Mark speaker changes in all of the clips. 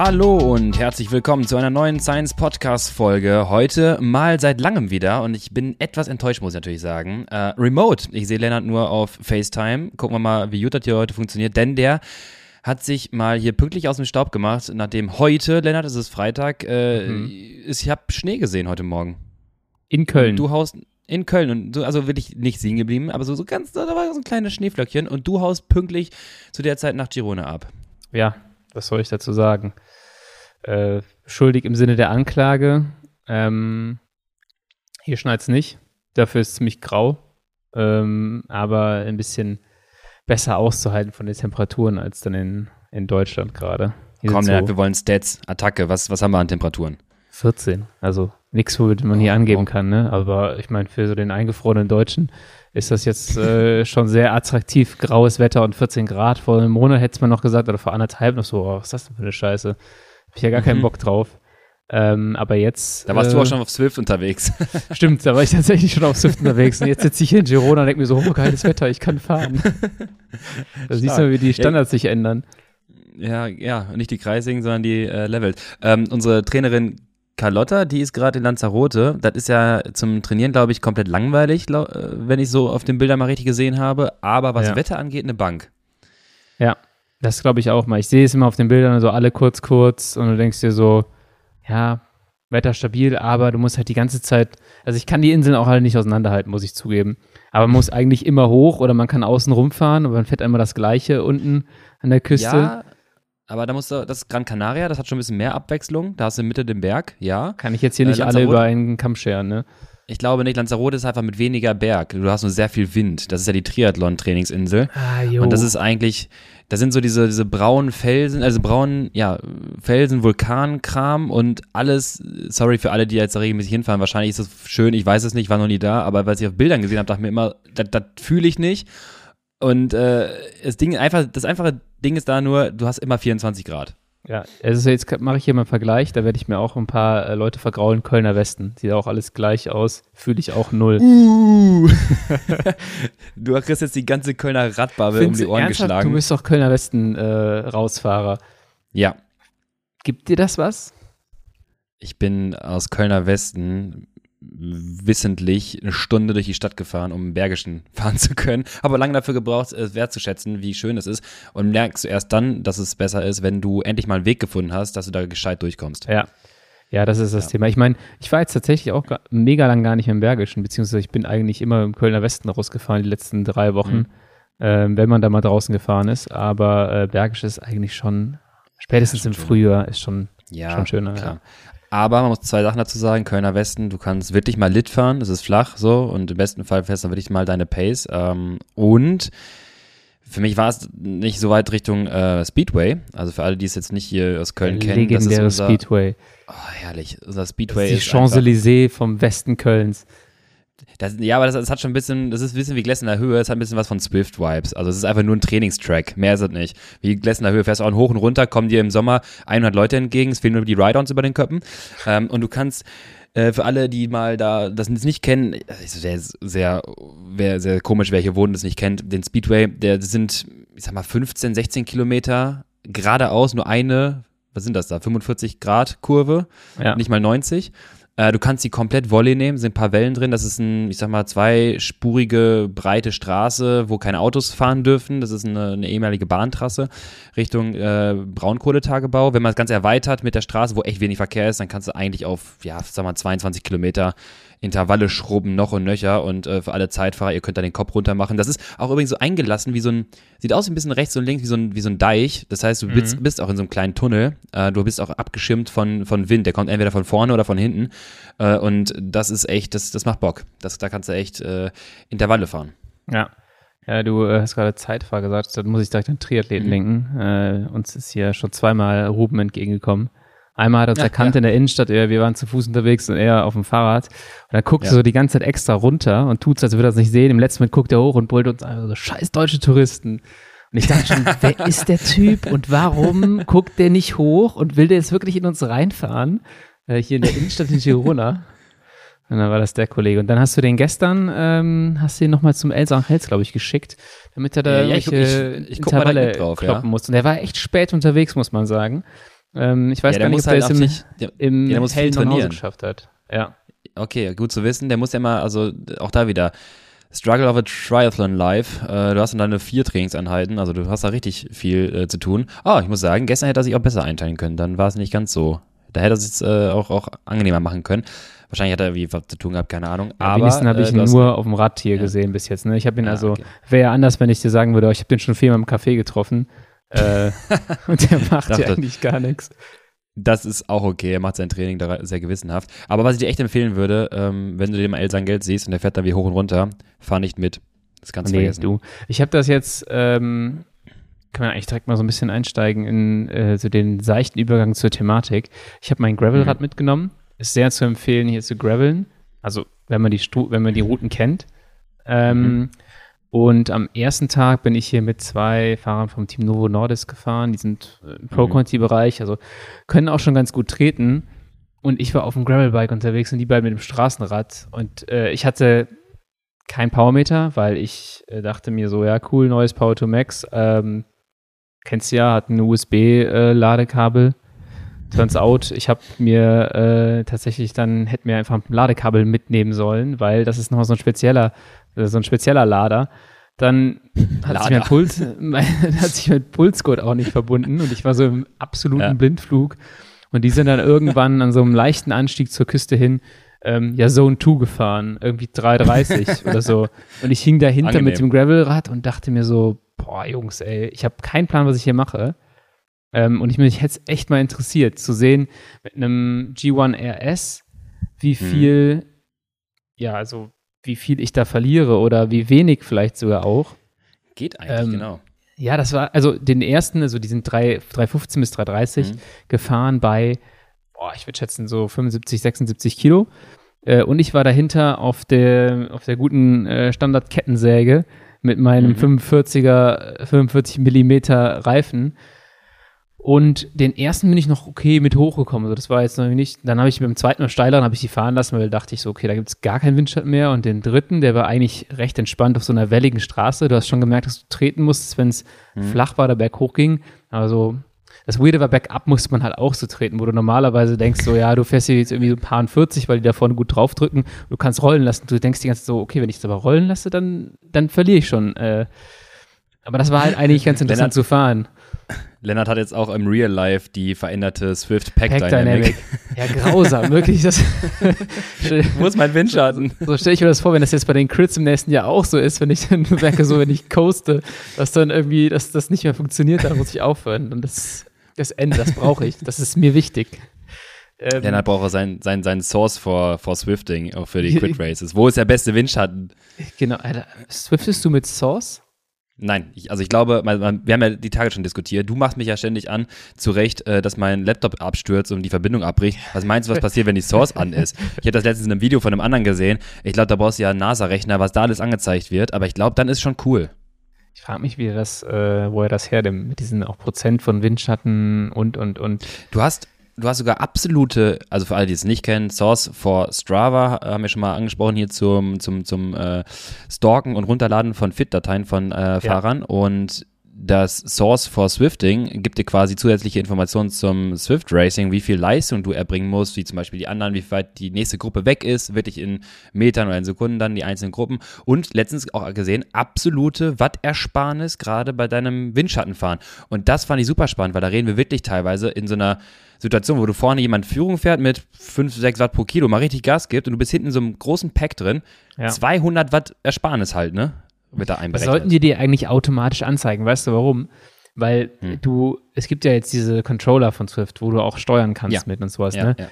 Speaker 1: Hallo und herzlich willkommen zu einer neuen Science Podcast Folge. Heute mal seit langem wieder und ich bin etwas enttäuscht, muss ich natürlich sagen. Äh, remote. Ich sehe Lennart nur auf FaceTime. Gucken wir mal, wie gut das hier heute funktioniert, denn der hat sich mal hier pünktlich aus dem Staub gemacht, nachdem heute, Lennart, es ist Freitag, äh, mhm. ich habe Schnee gesehen heute Morgen.
Speaker 2: In Köln.
Speaker 1: Du haust in Köln und du, also wirklich nicht sehen geblieben, aber so, so ganz, da war so ein kleines Schneeflöckchen und du haust pünktlich zu der Zeit nach Girona ab.
Speaker 2: Ja, was soll ich dazu sagen? Äh, schuldig im Sinne der Anklage. Ähm, hier schneit es nicht. Dafür ist es ziemlich grau. Ähm, aber ein bisschen besser auszuhalten von den Temperaturen als dann in, in Deutschland gerade.
Speaker 1: Komm, so wir wollen Stats, Attacke. Was, was haben wir an Temperaturen?
Speaker 2: 14. Also nichts, womit man hier angeben kann. Ne? Aber ich meine, für so den eingefrorenen Deutschen ist das jetzt äh, schon sehr attraktiv. Graues Wetter und 14 Grad. Vor einem Monat hätte man noch gesagt, oder vor anderthalb noch so, oh, was ist das denn für eine Scheiße? Hab ich ja gar mhm. keinen Bock drauf. Ähm, aber jetzt.
Speaker 1: Da warst äh, du auch schon auf Swift unterwegs.
Speaker 2: Stimmt, da war ich tatsächlich schon auf Swift unterwegs. Und jetzt sitze ich hier in Girona und denke mir so, oh, geiles Wetter, ich kann fahren. da siehst du, wie die Standards ja, sich ändern.
Speaker 1: Ja, ja, nicht die Kreisigen, sondern die äh, Levels. Ähm, unsere Trainerin Carlotta, die ist gerade in Lanzarote. Das ist ja zum Trainieren, glaube ich, komplett langweilig, äh, wenn ich so auf den Bildern mal richtig gesehen habe. Aber was ja. Wetter angeht, eine Bank.
Speaker 2: Ja, das glaube ich auch mal. Ich sehe es immer auf den Bildern, so alle kurz, kurz und du denkst dir so, ja, Wetter stabil, aber du musst halt die ganze Zeit, also ich kann die Inseln auch halt nicht auseinanderhalten, muss ich zugeben. Aber man muss eigentlich immer hoch oder man kann außen rumfahren, aber man fährt einmal das Gleiche unten an der Küste.
Speaker 1: Ja, aber da musst du, das ist Gran Canaria, das hat schon ein bisschen mehr Abwechslung. Da hast du in Mitte den Berg, ja.
Speaker 2: Kann ich jetzt hier äh, nicht alle über einen Kamm scheren, ne?
Speaker 1: Ich glaube nicht, Lanzarote ist einfach mit weniger Berg. Du hast nur sehr viel Wind. Das ist ja die Triathlon-Trainingsinsel. Ah, jo. Und das ist eigentlich, da sind so diese, diese braunen Felsen, also braunen, ja, Felsen, Vulkankram und alles, sorry für alle, die jetzt da regelmäßig hinfahren, wahrscheinlich ist das schön, ich weiß es nicht, war noch nie da, aber weil ich auf Bildern gesehen habe, dachte ich mir immer, das fühle ich nicht. Und äh, das Ding einfach, das einfache Ding ist da nur, du hast immer 24 Grad.
Speaker 2: Ja, also jetzt mache ich hier mal einen Vergleich, da werde ich mir auch ein paar äh, Leute vergraulen, Kölner Westen. Sieht auch alles gleich aus, fühle ich auch null.
Speaker 1: Uh. du kriegst jetzt die ganze Kölner Radbabel um die Ohren geschlagen.
Speaker 2: Du bist doch Kölner Westen äh, Rausfahrer.
Speaker 1: Ja.
Speaker 2: Gibt dir das was?
Speaker 1: Ich bin aus Kölner Westen wissentlich eine Stunde durch die Stadt gefahren, um im Bergischen fahren zu können. Aber lange dafür gebraucht, es wertzuschätzen, wie schön es ist. Und merkst du erst dann, dass es besser ist, wenn du endlich mal einen Weg gefunden hast, dass du da gescheit durchkommst.
Speaker 2: Ja. Ja, das ist das ja. Thema. Ich meine, ich war jetzt tatsächlich auch mega lang gar nicht mehr im Bergischen, beziehungsweise ich bin eigentlich immer im Kölner Westen rausgefahren die letzten drei Wochen, mhm. ähm, wenn man da mal draußen gefahren ist. Aber äh, Bergisch ist eigentlich schon, spätestens im Frühjahr, ist schon, ja, schon schöner. Klar. Ja.
Speaker 1: Aber man muss zwei Sachen dazu sagen. Kölner Westen, du kannst wirklich mal Lit fahren, das ist flach so und im besten Fall fährst du wirklich mal deine Pace. Ähm, und für mich war es nicht so weit Richtung äh, Speedway. Also für alle, die es jetzt nicht hier aus Köln kennen.
Speaker 2: Legendäre das ist unser,
Speaker 1: Speedway. Oh, herrlich. Unser Speedway
Speaker 2: das ist die Champs-Élysées vom Westen Kölns.
Speaker 1: Das, ja, aber das, das, hat schon ein bisschen, das ist ein bisschen wie in der Höhe, es hat ein bisschen was von Swift-Vibes. Also es ist einfach nur ein Trainingstrack, mehr ist es nicht. Wie in der Höhe, fährst du auch hoch und runter, kommen dir im Sommer 100 Leute entgegen, es fehlen nur die Ride-Ons über den Köppen. Ähm, und du kannst äh, für alle, die mal da das nicht kennen, es wäre sehr, wär sehr komisch, wer hier wohnt und das nicht kennt, den Speedway, der sind, ich sag mal, 15, 16 Kilometer geradeaus, nur eine, was sind das da, 45 Grad Kurve, ja. nicht mal 90. Äh, du kannst die komplett Volley nehmen, sind ein paar Wellen drin. Das ist ein, ich sag mal, zweispurige, breite Straße, wo keine Autos fahren dürfen. Das ist eine, eine ehemalige Bahntrasse Richtung äh, Braunkohletagebau. Wenn man das Ganze erweitert mit der Straße, wo echt wenig Verkehr ist, dann kannst du eigentlich auf, ja, sag mal, 22 Kilometer Intervalle schrubben, noch und nöcher und äh, für alle Zeitfahrer, ihr könnt da den Kopf runter machen. Das ist auch übrigens so eingelassen wie so ein, sieht aus ein bisschen rechts und links wie so ein, wie so ein Deich. Das heißt, du bist, mhm. bist auch in so einem kleinen Tunnel. Äh, du bist auch abgeschirmt von, von Wind. Der kommt entweder von vorne oder von hinten. Äh, und das ist echt, das, das macht Bock. Das, da kannst du echt äh, Intervalle fahren.
Speaker 2: Ja. Ja, du äh, hast gerade Zeitfahrer gesagt, da muss ich direkt an Triathleten mhm. denken. Äh, uns ist hier schon zweimal Ruben entgegengekommen. Einmal hat er uns ja, erkannt ja. in der Innenstadt, wir waren zu Fuß unterwegs und er auf dem Fahrrad. Und dann guckt ja. er so die ganze Zeit extra runter und tut es, als würde er es nicht sehen. Im letzten Moment guckt er hoch und brüllt uns einfach so, scheiß deutsche Touristen. Und ich dachte schon, wer ist der Typ und warum guckt der nicht hoch und will der jetzt wirklich in uns reinfahren? Äh, hier in der Innenstadt in Girona. Und dann war das der Kollege. Und dann hast du den gestern, ähm, hast du ihn nochmal zum Elsa Hels, glaube ich, geschickt, damit er da ja, ja, ich, ich, ich, Intervalle drauf, kloppen ja. muss. Und der war echt spät unterwegs, muss man sagen. Ähm, ich weiß
Speaker 1: Ja,
Speaker 2: gar
Speaker 1: der
Speaker 2: nicht,
Speaker 1: muss
Speaker 2: ob der
Speaker 1: halt
Speaker 2: es im,
Speaker 1: auch nicht, der,
Speaker 2: im
Speaker 1: ja, der muss viel
Speaker 2: hellen
Speaker 1: trainieren.
Speaker 2: geschafft hat. Ja.
Speaker 1: Okay, gut zu wissen. Der muss ja mal, also auch da wieder, Struggle of a Triathlon Live. Äh, du hast dann deine vier Trainingseinheiten, also du hast da richtig viel äh, zu tun. Ah, ich muss sagen, gestern hätte er sich auch besser einteilen können. Dann war es nicht ganz so. Da hätte er es äh, auch, auch angenehmer machen können. Wahrscheinlich hat er irgendwie was zu tun gehabt, keine Ahnung.
Speaker 2: Am
Speaker 1: Aber
Speaker 2: wenigsten habe
Speaker 1: äh,
Speaker 2: ich ihn nur auf dem Rad hier
Speaker 1: Ja.
Speaker 2: gesehen bis jetzt. Ne? Ich habe ihn
Speaker 1: Ah,
Speaker 2: also,
Speaker 1: okay.
Speaker 2: wäre ja anders, wenn ich dir sagen würde, oh, ich habe den schon viermal im Café getroffen. Äh, und der macht ja
Speaker 1: Dachte-
Speaker 2: eigentlich gar nichts.
Speaker 1: Das ist auch okay. Er macht sein Training da sehr gewissenhaft. Aber was ich dir echt empfehlen würde, ähm, wenn du dem El sein Geld siehst und der fährt dann wie hoch und runter, fahr nicht mit. Das kannst du
Speaker 2: Nee,
Speaker 1: vergessen.
Speaker 2: du. Ich habe das jetzt, ähm, kann man eigentlich direkt mal so ein bisschen einsteigen in äh, so den seichten Übergang zur Thematik. Ich habe mein Gravelrad mitgenommen. Ist sehr zu empfehlen, hier zu graveln. Also, wenn man die, Stu wenn man die Routen kennt. Ähm, Und am ersten Tag bin ich hier mit zwei Fahrern vom Team Novo Nordisk gefahren. Die sind äh, im Pro-Conti-Bereich, also können auch schon ganz gut treten. Und ich war auf dem Gravelbike unterwegs und die beiden mit dem Straßenrad. Und äh, ich hatte kein Powermeter, weil ich äh, dachte mir so, ja, cool, neues Power to Max. Ähm, kennst du ja, hat ein USB-Ladekabel. Turns out, ich habe mir äh, tatsächlich dann, hätte mir einfach ein Ladekabel mitnehmen sollen, weil das ist nochmal so ein spezieller, äh, so ein spezieller Lader. Dann hat sich, mein
Speaker 1: Lader.
Speaker 2: Puls, mein, hat sich mein Pulsgurt auch nicht verbunden und ich war so im absoluten
Speaker 1: Ja.
Speaker 2: Blindflug. Und die sind dann irgendwann an so einem leichten Anstieg zur Küste hin, ähm, ja, Zone 2 gefahren, irgendwie 330 oder so. Und ich hing dahinter
Speaker 1: Angenehm.
Speaker 2: mit dem Gravelrad und dachte mir so, boah, Jungs, ey, ich habe keinen Plan, was ich hier mache. Ähm, und ich mich hätte es echt mal interessiert, zu sehen mit einem G1 RS, wie viel, ja, also wie viel ich da verliere oder wie wenig vielleicht sogar auch.
Speaker 1: Geht eigentlich,
Speaker 2: Ähm,
Speaker 1: genau.
Speaker 2: Ja, das war, also den ersten, also die sind 3, 315 bis 330
Speaker 1: Mhm.
Speaker 2: gefahren bei, boah, ich würde schätzen, so 75, 76 Kilo. Äh, und ich war dahinter auf der, auf der guten äh, Standard-Kettensäge mit meinem
Speaker 1: Mhm.
Speaker 2: 45er, 45 Millimeter Reifen. Und den ersten bin ich noch okay mit hochgekommen. Also das war jetzt noch nicht. Dann habe ich beim zweiten Mal steileren habe ich die fahren lassen, weil dachte ich so, okay, da gibt es gar keinen Windschatten mehr. Und den dritten, der war eigentlich recht entspannt auf so einer welligen Straße. Du hast schon gemerkt, dass du treten musstest, wenn es flach war, der Berg hochging. Also das Weirde war, bergab musste man halt auch so treten, wo du normalerweise denkst, so, ja, du fährst hier jetzt irgendwie so ein paar 40, weil die da vorne gut draufdrücken. Du kannst rollen lassen. Du denkst die ganze Zeit so, okay, wenn ich es aber rollen lasse, dann, dann verliere ich schon. Äh, aber das war halt eigentlich ganz interessant
Speaker 1: Lennart-
Speaker 2: zu fahren.
Speaker 1: Lennart hat jetzt auch im Real Life die veränderte Swift Pack,
Speaker 2: Pack
Speaker 1: Dynamic.
Speaker 2: Dynamic. Ja, grausam, wirklich. Das,
Speaker 1: Wo ist mein Windschatten?
Speaker 2: so stelle ich mir das vor, wenn das jetzt bei den Crits im nächsten Jahr auch so ist, wenn ich dann merke, so wenn ich coaste, dass dann irgendwie, dass das nicht mehr funktioniert, dann muss ich aufhören. Und das, das Ende, das brauche ich. Das ist mir wichtig. Ähm,
Speaker 1: Lennart braucht auch sein, sein, sein Source for, for Swifting, auch für die Quick Races. Wo ist der beste Windschatten?
Speaker 2: genau, Alter. Swiftest du mit Source?
Speaker 1: Nein, ich, also ich glaube, wir haben ja die Tage schon diskutiert. Du machst mich ja ständig an, zu Recht, äh, dass mein Laptop abstürzt und die Verbindung abbricht. Was meinst du, was passiert, wenn die Source an ist? Ich habe das letztens in einem Video von einem anderen gesehen. Ich glaube, da brauchst du ja einen NASA-Rechner, was da alles angezeigt wird. Aber ich glaube, dann ist schon cool.
Speaker 2: Ich frage mich, wie das, äh, wo er das hernimmt, mit diesen auch Prozent von Windschatten und, und, und.
Speaker 1: Du hast, du hast sogar absolute, also für alle, die es nicht kennen, Source for Strava, äh, haben wir schon mal angesprochen hier zum, zum, zum äh, Stalken und Runterladen von Fit-Dateien von äh, Fahrern. Und das Source for Swifting gibt dir quasi zusätzliche Informationen zum Swift Racing, wie viel Leistung du erbringen musst, wie zum Beispiel die anderen, wie weit die nächste Gruppe weg ist, wirklich in Metern oder in Sekunden dann die einzelnen Gruppen. Und letztens auch gesehen, absolute Wattersparnis gerade bei deinem Windschattenfahren. Und das fand ich super spannend, weil da reden wir wirklich teilweise in so einer Situation, wo du vorne jemand Führung fährt mit 5, 6 Watt pro Kilo, mal richtig Gas gibt und du bist hinten in so einem großen Pack drin.
Speaker 2: Ja.
Speaker 1: 200 Watt Ersparnis halt, ne? Wird da einberechnet.
Speaker 2: sollten die dir eigentlich automatisch anzeigen. Weißt du warum? Weil
Speaker 1: Hm.
Speaker 2: du, es gibt ja jetzt diese Controller von Swift, wo du auch steuern kannst
Speaker 1: Ja.
Speaker 2: mit und sowas,
Speaker 1: ja,
Speaker 2: ne?
Speaker 1: ja.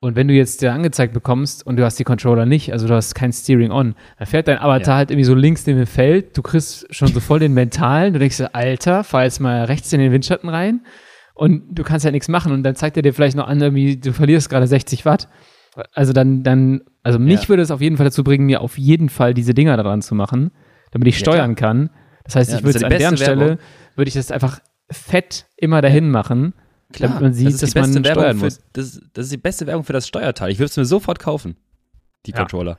Speaker 2: Und wenn du jetzt dir angezeigt bekommst und du hast die Controller nicht, also du hast kein Steering on, dann fährt dein Avatar
Speaker 1: Ja.
Speaker 2: halt irgendwie so links neben dem Feld, du kriegst schon so voll den mentalen, du denkst dir, Alter, fahr jetzt mal rechts in den Windschatten rein und du kannst ja nichts machen und dann zeigt er dir vielleicht noch an, irgendwie, du verlierst gerade 60 Watt. Also dann, dann, also mich
Speaker 1: Ja.
Speaker 2: würde es auf jeden Fall dazu bringen, mir auf jeden Fall diese Dinger daran zu machen, damit ich
Speaker 1: Ja,
Speaker 2: steuern kann. Das heißt,
Speaker 1: Ja,
Speaker 2: ich würde an deren Stelle,
Speaker 1: Werbung.
Speaker 2: würde ich das einfach fett immer dahin machen,
Speaker 1: Klar,
Speaker 2: damit man sieht,
Speaker 1: das ist
Speaker 2: dass man
Speaker 1: Werbung
Speaker 2: steuern
Speaker 1: für,
Speaker 2: muss.
Speaker 1: Das, das ist die beste Werbung für das Steuerteil. Ich würde es mir sofort kaufen, die. Controller.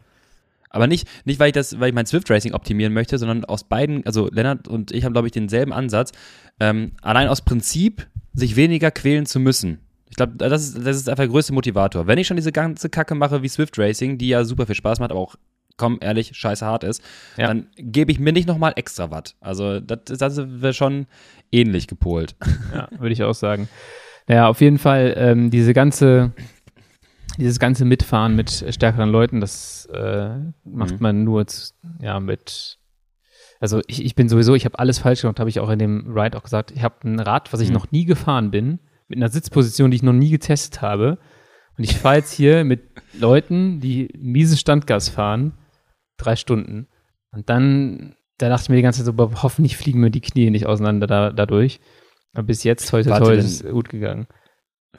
Speaker 1: Aber nicht, nicht weil ich das, weil ich mein Swift Racing optimieren möchte, sondern aus beiden, also Lennart und ich haben, glaube ich, denselben Ansatz. Ähm, allein aus Prinzip sich weniger quälen zu müssen. Ich glaube, das ist, das ist einfach der größte Motivator. Wenn ich schon diese ganze Kacke mache wie Swift Racing, die ja super viel Spaß macht, aber auch komm, ehrlich, scheiße hart ist, ja. dann gebe ich mir nicht nochmal extra Watt. Also das, das wäre schon ähnlich gepolt.
Speaker 2: Ja, würde ich auch sagen. Naja, auf jeden Fall ähm, diese ganze, dieses ganze Mitfahren mit stärkeren Leuten, das äh, macht mhm. man nur zu, ja, mit also ich, ich bin sowieso, ich habe alles falsch gemacht, habe ich auch in dem Ride auch gesagt. Ich habe ein Rad, was ich mhm. noch nie gefahren bin, mit einer Sitzposition, die ich noch nie getestet habe. Und ich fahre jetzt hier mit Leuten, die miese Standgas fahren, drei Stunden. Und dann, da dachte ich mir die ganze Zeit so, hoffentlich fliegen mir die Knie nicht auseinander da, dadurch. Aber bis jetzt, heute, heute ist es gut gegangen.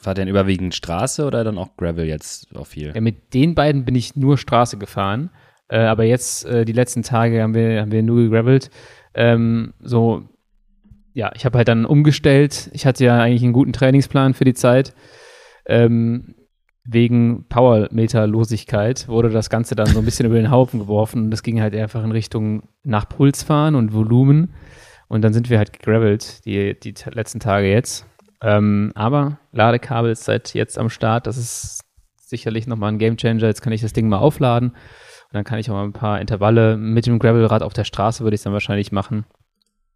Speaker 1: War denn überwiegend Straße oder dann auch Gravel jetzt auch viel?
Speaker 2: Ja, mit den beiden bin ich nur Straße gefahren. Äh, aber jetzt, äh, die letzten Tage haben wir, haben wir nur gegravelt. Ähm, so, ja, ich habe halt dann umgestellt. Ich hatte ja eigentlich einen guten Trainingsplan für die Zeit. Ähm, wegen Powermeterlosigkeit wurde das Ganze dann so ein bisschen über den Haufen geworfen und das ging halt einfach in Richtung nach Puls fahren und Volumen. Und dann sind wir halt gegravelt, die, die letzten Tage jetzt. Ähm, aber Ladekabel ist seit jetzt am Start. Das ist sicherlich nochmal ein Gamechanger. Jetzt kann ich das Ding mal aufladen. Und dann kann ich auch mal ein paar Intervalle mit dem Gravelrad auf der Straße, würde ich es dann wahrscheinlich machen,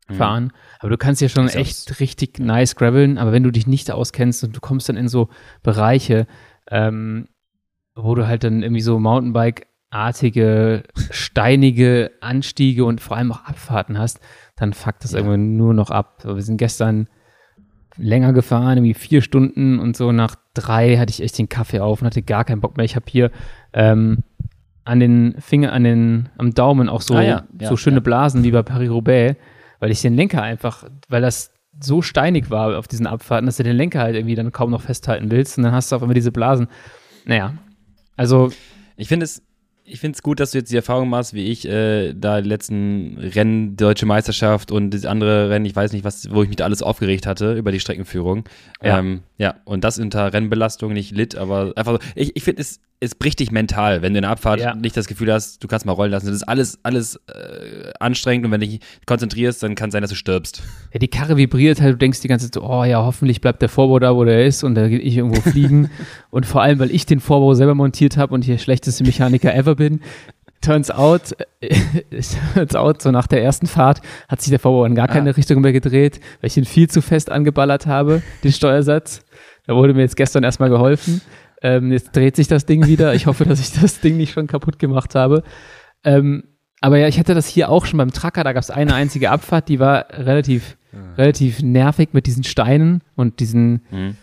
Speaker 2: mhm. fahren. Aber du kannst ja schon echt richtig nice graveln. Aber wenn du dich nicht auskennst und du kommst dann in so Bereiche, ähm, wo du halt dann irgendwie so Mountainbike-artige, steinige Anstiege und vor allem auch Abfahrten hast, dann fuckt das ja. irgendwann nur noch ab. wir sind gestern länger gefahren, irgendwie vier Stunden und so nach drei hatte ich echt den Kaffee auf und hatte gar keinen Bock mehr. Ich habe hier ähm, an den Finger, an den, am Daumen auch so, ah, ja. Ja, so schöne Blasen wie bei Paris-Roubaix, weil ich den Lenker einfach, weil das so steinig war auf diesen Abfahrten, dass du den Lenker halt irgendwie dann kaum noch festhalten willst und dann hast du auch immer diese Blasen. Naja, also.
Speaker 1: Ich finde es, ich finde es gut, dass du jetzt die Erfahrung machst, wie ich, äh, da die letzten Rennen, Deutsche Meisterschaft und das andere Rennen, ich weiß nicht, was, wo ich mich da alles aufgeregt hatte über die Streckenführung. Ja, ähm, ja und das unter Rennbelastung nicht litt, aber einfach so, ich, ich finde es es bricht dich mental, wenn du in der Abfahrt ja. nicht das Gefühl hast, du kannst mal rollen lassen. Das ist alles, alles äh, anstrengend und wenn du dich konzentrierst, dann kann es sein, dass du stirbst.
Speaker 2: Ja, die Karre vibriert halt, du denkst die ganze Zeit oh ja, hoffentlich bleibt der Vorbau da, wo der ist und da geht ich irgendwo fliegen. und vor allem, weil ich den Vorbau selber montiert habe und hier schlechteste Mechaniker ever bin, turns out, turns out, so nach der ersten Fahrt hat sich der Vorbau in gar keine ah. Richtung mehr gedreht, weil ich ihn viel zu fest angeballert habe, den Steuersatz. Da wurde mir jetzt gestern erstmal geholfen. Ähm, jetzt dreht sich das Ding wieder. Ich hoffe, dass ich das Ding nicht schon kaputt gemacht habe. Ähm, aber ja, ich hatte das hier auch schon beim Tracker. Da gab es eine einzige Abfahrt, die war relativ, ja. relativ nervig mit diesen Steinen und diesen. Mhm.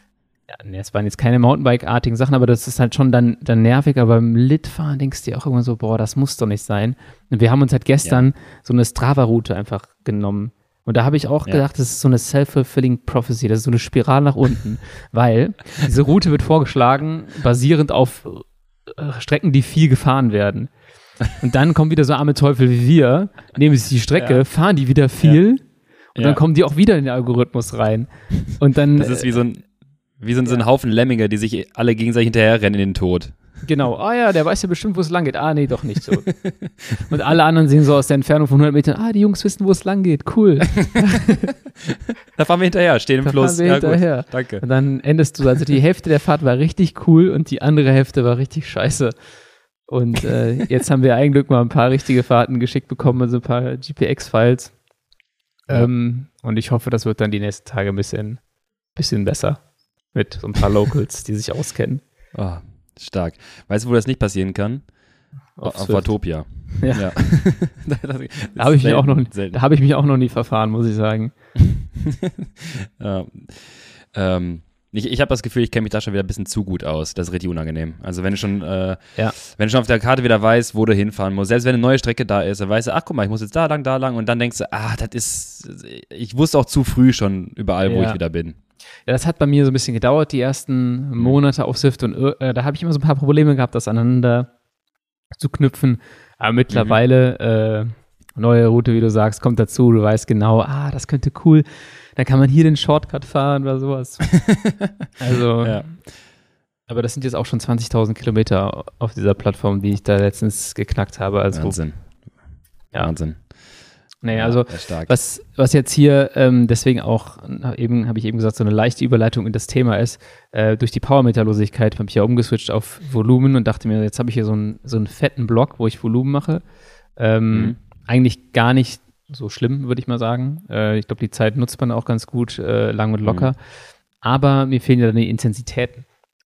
Speaker 2: Ja, es waren jetzt keine Mountainbike-artigen Sachen, aber das ist halt schon dann, dann nervig. Aber beim Litfahren denkst du dir auch immer so, boah, das muss doch nicht sein. Und wir haben uns halt gestern ja. so eine Strava-Route einfach genommen und da habe ich auch ja. gedacht, das ist so eine self-fulfilling prophecy, das ist so eine Spirale nach unten, weil diese Route wird vorgeschlagen, basierend auf äh, Strecken, die viel gefahren werden. Und dann kommen wieder so arme Teufel wie wir, nehmen sich die Strecke, ja. fahren die wieder viel ja. und dann kommen die auch wieder in den Algorithmus rein. Und dann.
Speaker 1: Das ist wie so ein, wie so ein Haufen Lemminge, die sich alle gegenseitig hinterherrennen in den Tod.
Speaker 2: Genau, ah ja, der weiß ja bestimmt, wo es lang geht. Ah, nee, doch nicht so. und alle anderen sehen so aus der Entfernung von 100 Metern, ah, die Jungs wissen, wo es lang geht, cool.
Speaker 1: da fahren wir hinterher, stehen im da Fluss.
Speaker 2: Fahren wir ja, hinterher. Gut, danke. Und dann endest du, also die Hälfte der Fahrt war richtig cool und die andere Hälfte war richtig scheiße. Und äh, jetzt haben wir eigentlich mal ein paar richtige Fahrten geschickt bekommen, also ein paar GPX-Files. Ja. Ähm, und ich hoffe, das wird dann die nächsten Tage ein bisschen, bisschen besser. Mit so ein paar Locals, die sich auskennen.
Speaker 1: Oh, Stark. Weißt du, wo das nicht passieren kann? Auf, Auf Watopia.
Speaker 2: Ja. ja. da habe ich, mich auch noch, hab ich mich auch noch nie verfahren, muss ich sagen.
Speaker 1: ja. ähm, ich, ich habe das Gefühl, ich kenne mich da schon wieder ein bisschen zu gut aus. Das ist richtig unangenehm. Also wenn du schon, äh, ja. wenn du schon auf der Karte wieder weißt, wo du hinfahren musst, selbst wenn eine neue Strecke da ist, dann weißt du, ach guck mal, ich muss jetzt da lang, da lang und dann denkst du, ah, das ist, ich wusste auch zu früh schon überall, wo ich wieder bin.
Speaker 2: Ja, das hat bei mir so ein bisschen gedauert, die ersten mhm. Monate auf Swift und äh, da habe ich immer so ein paar Probleme gehabt, das aneinander zu knüpfen. Aber mittlerweile, mhm. äh, neue Route, wie du sagst, kommt dazu, du weißt genau, ah, das könnte cool. Dann kann man hier den Shortcut fahren oder sowas. also, ja. aber das sind jetzt auch schon 20.000 Kilometer auf dieser Plattform, die ich da letztens geknackt habe. Also,
Speaker 1: Wahnsinn. Ja. Wahnsinn.
Speaker 2: Nee, ja, also was, was jetzt hier ähm, deswegen auch, eben habe ich eben gesagt, so eine leichte Überleitung in das Thema ist, äh, durch die Powermeterlosigkeit habe ich ja umgeswitcht auf Volumen und dachte mir, jetzt habe ich hier so einen, so einen fetten Block, wo ich Volumen mache. Ähm, mhm. Eigentlich gar nicht so schlimm, würde ich mal sagen. Äh, ich glaube, die Zeit nutzt man auch ganz gut, äh, lang und locker. Mhm. Aber mir fehlen ja dann die Intensitäten.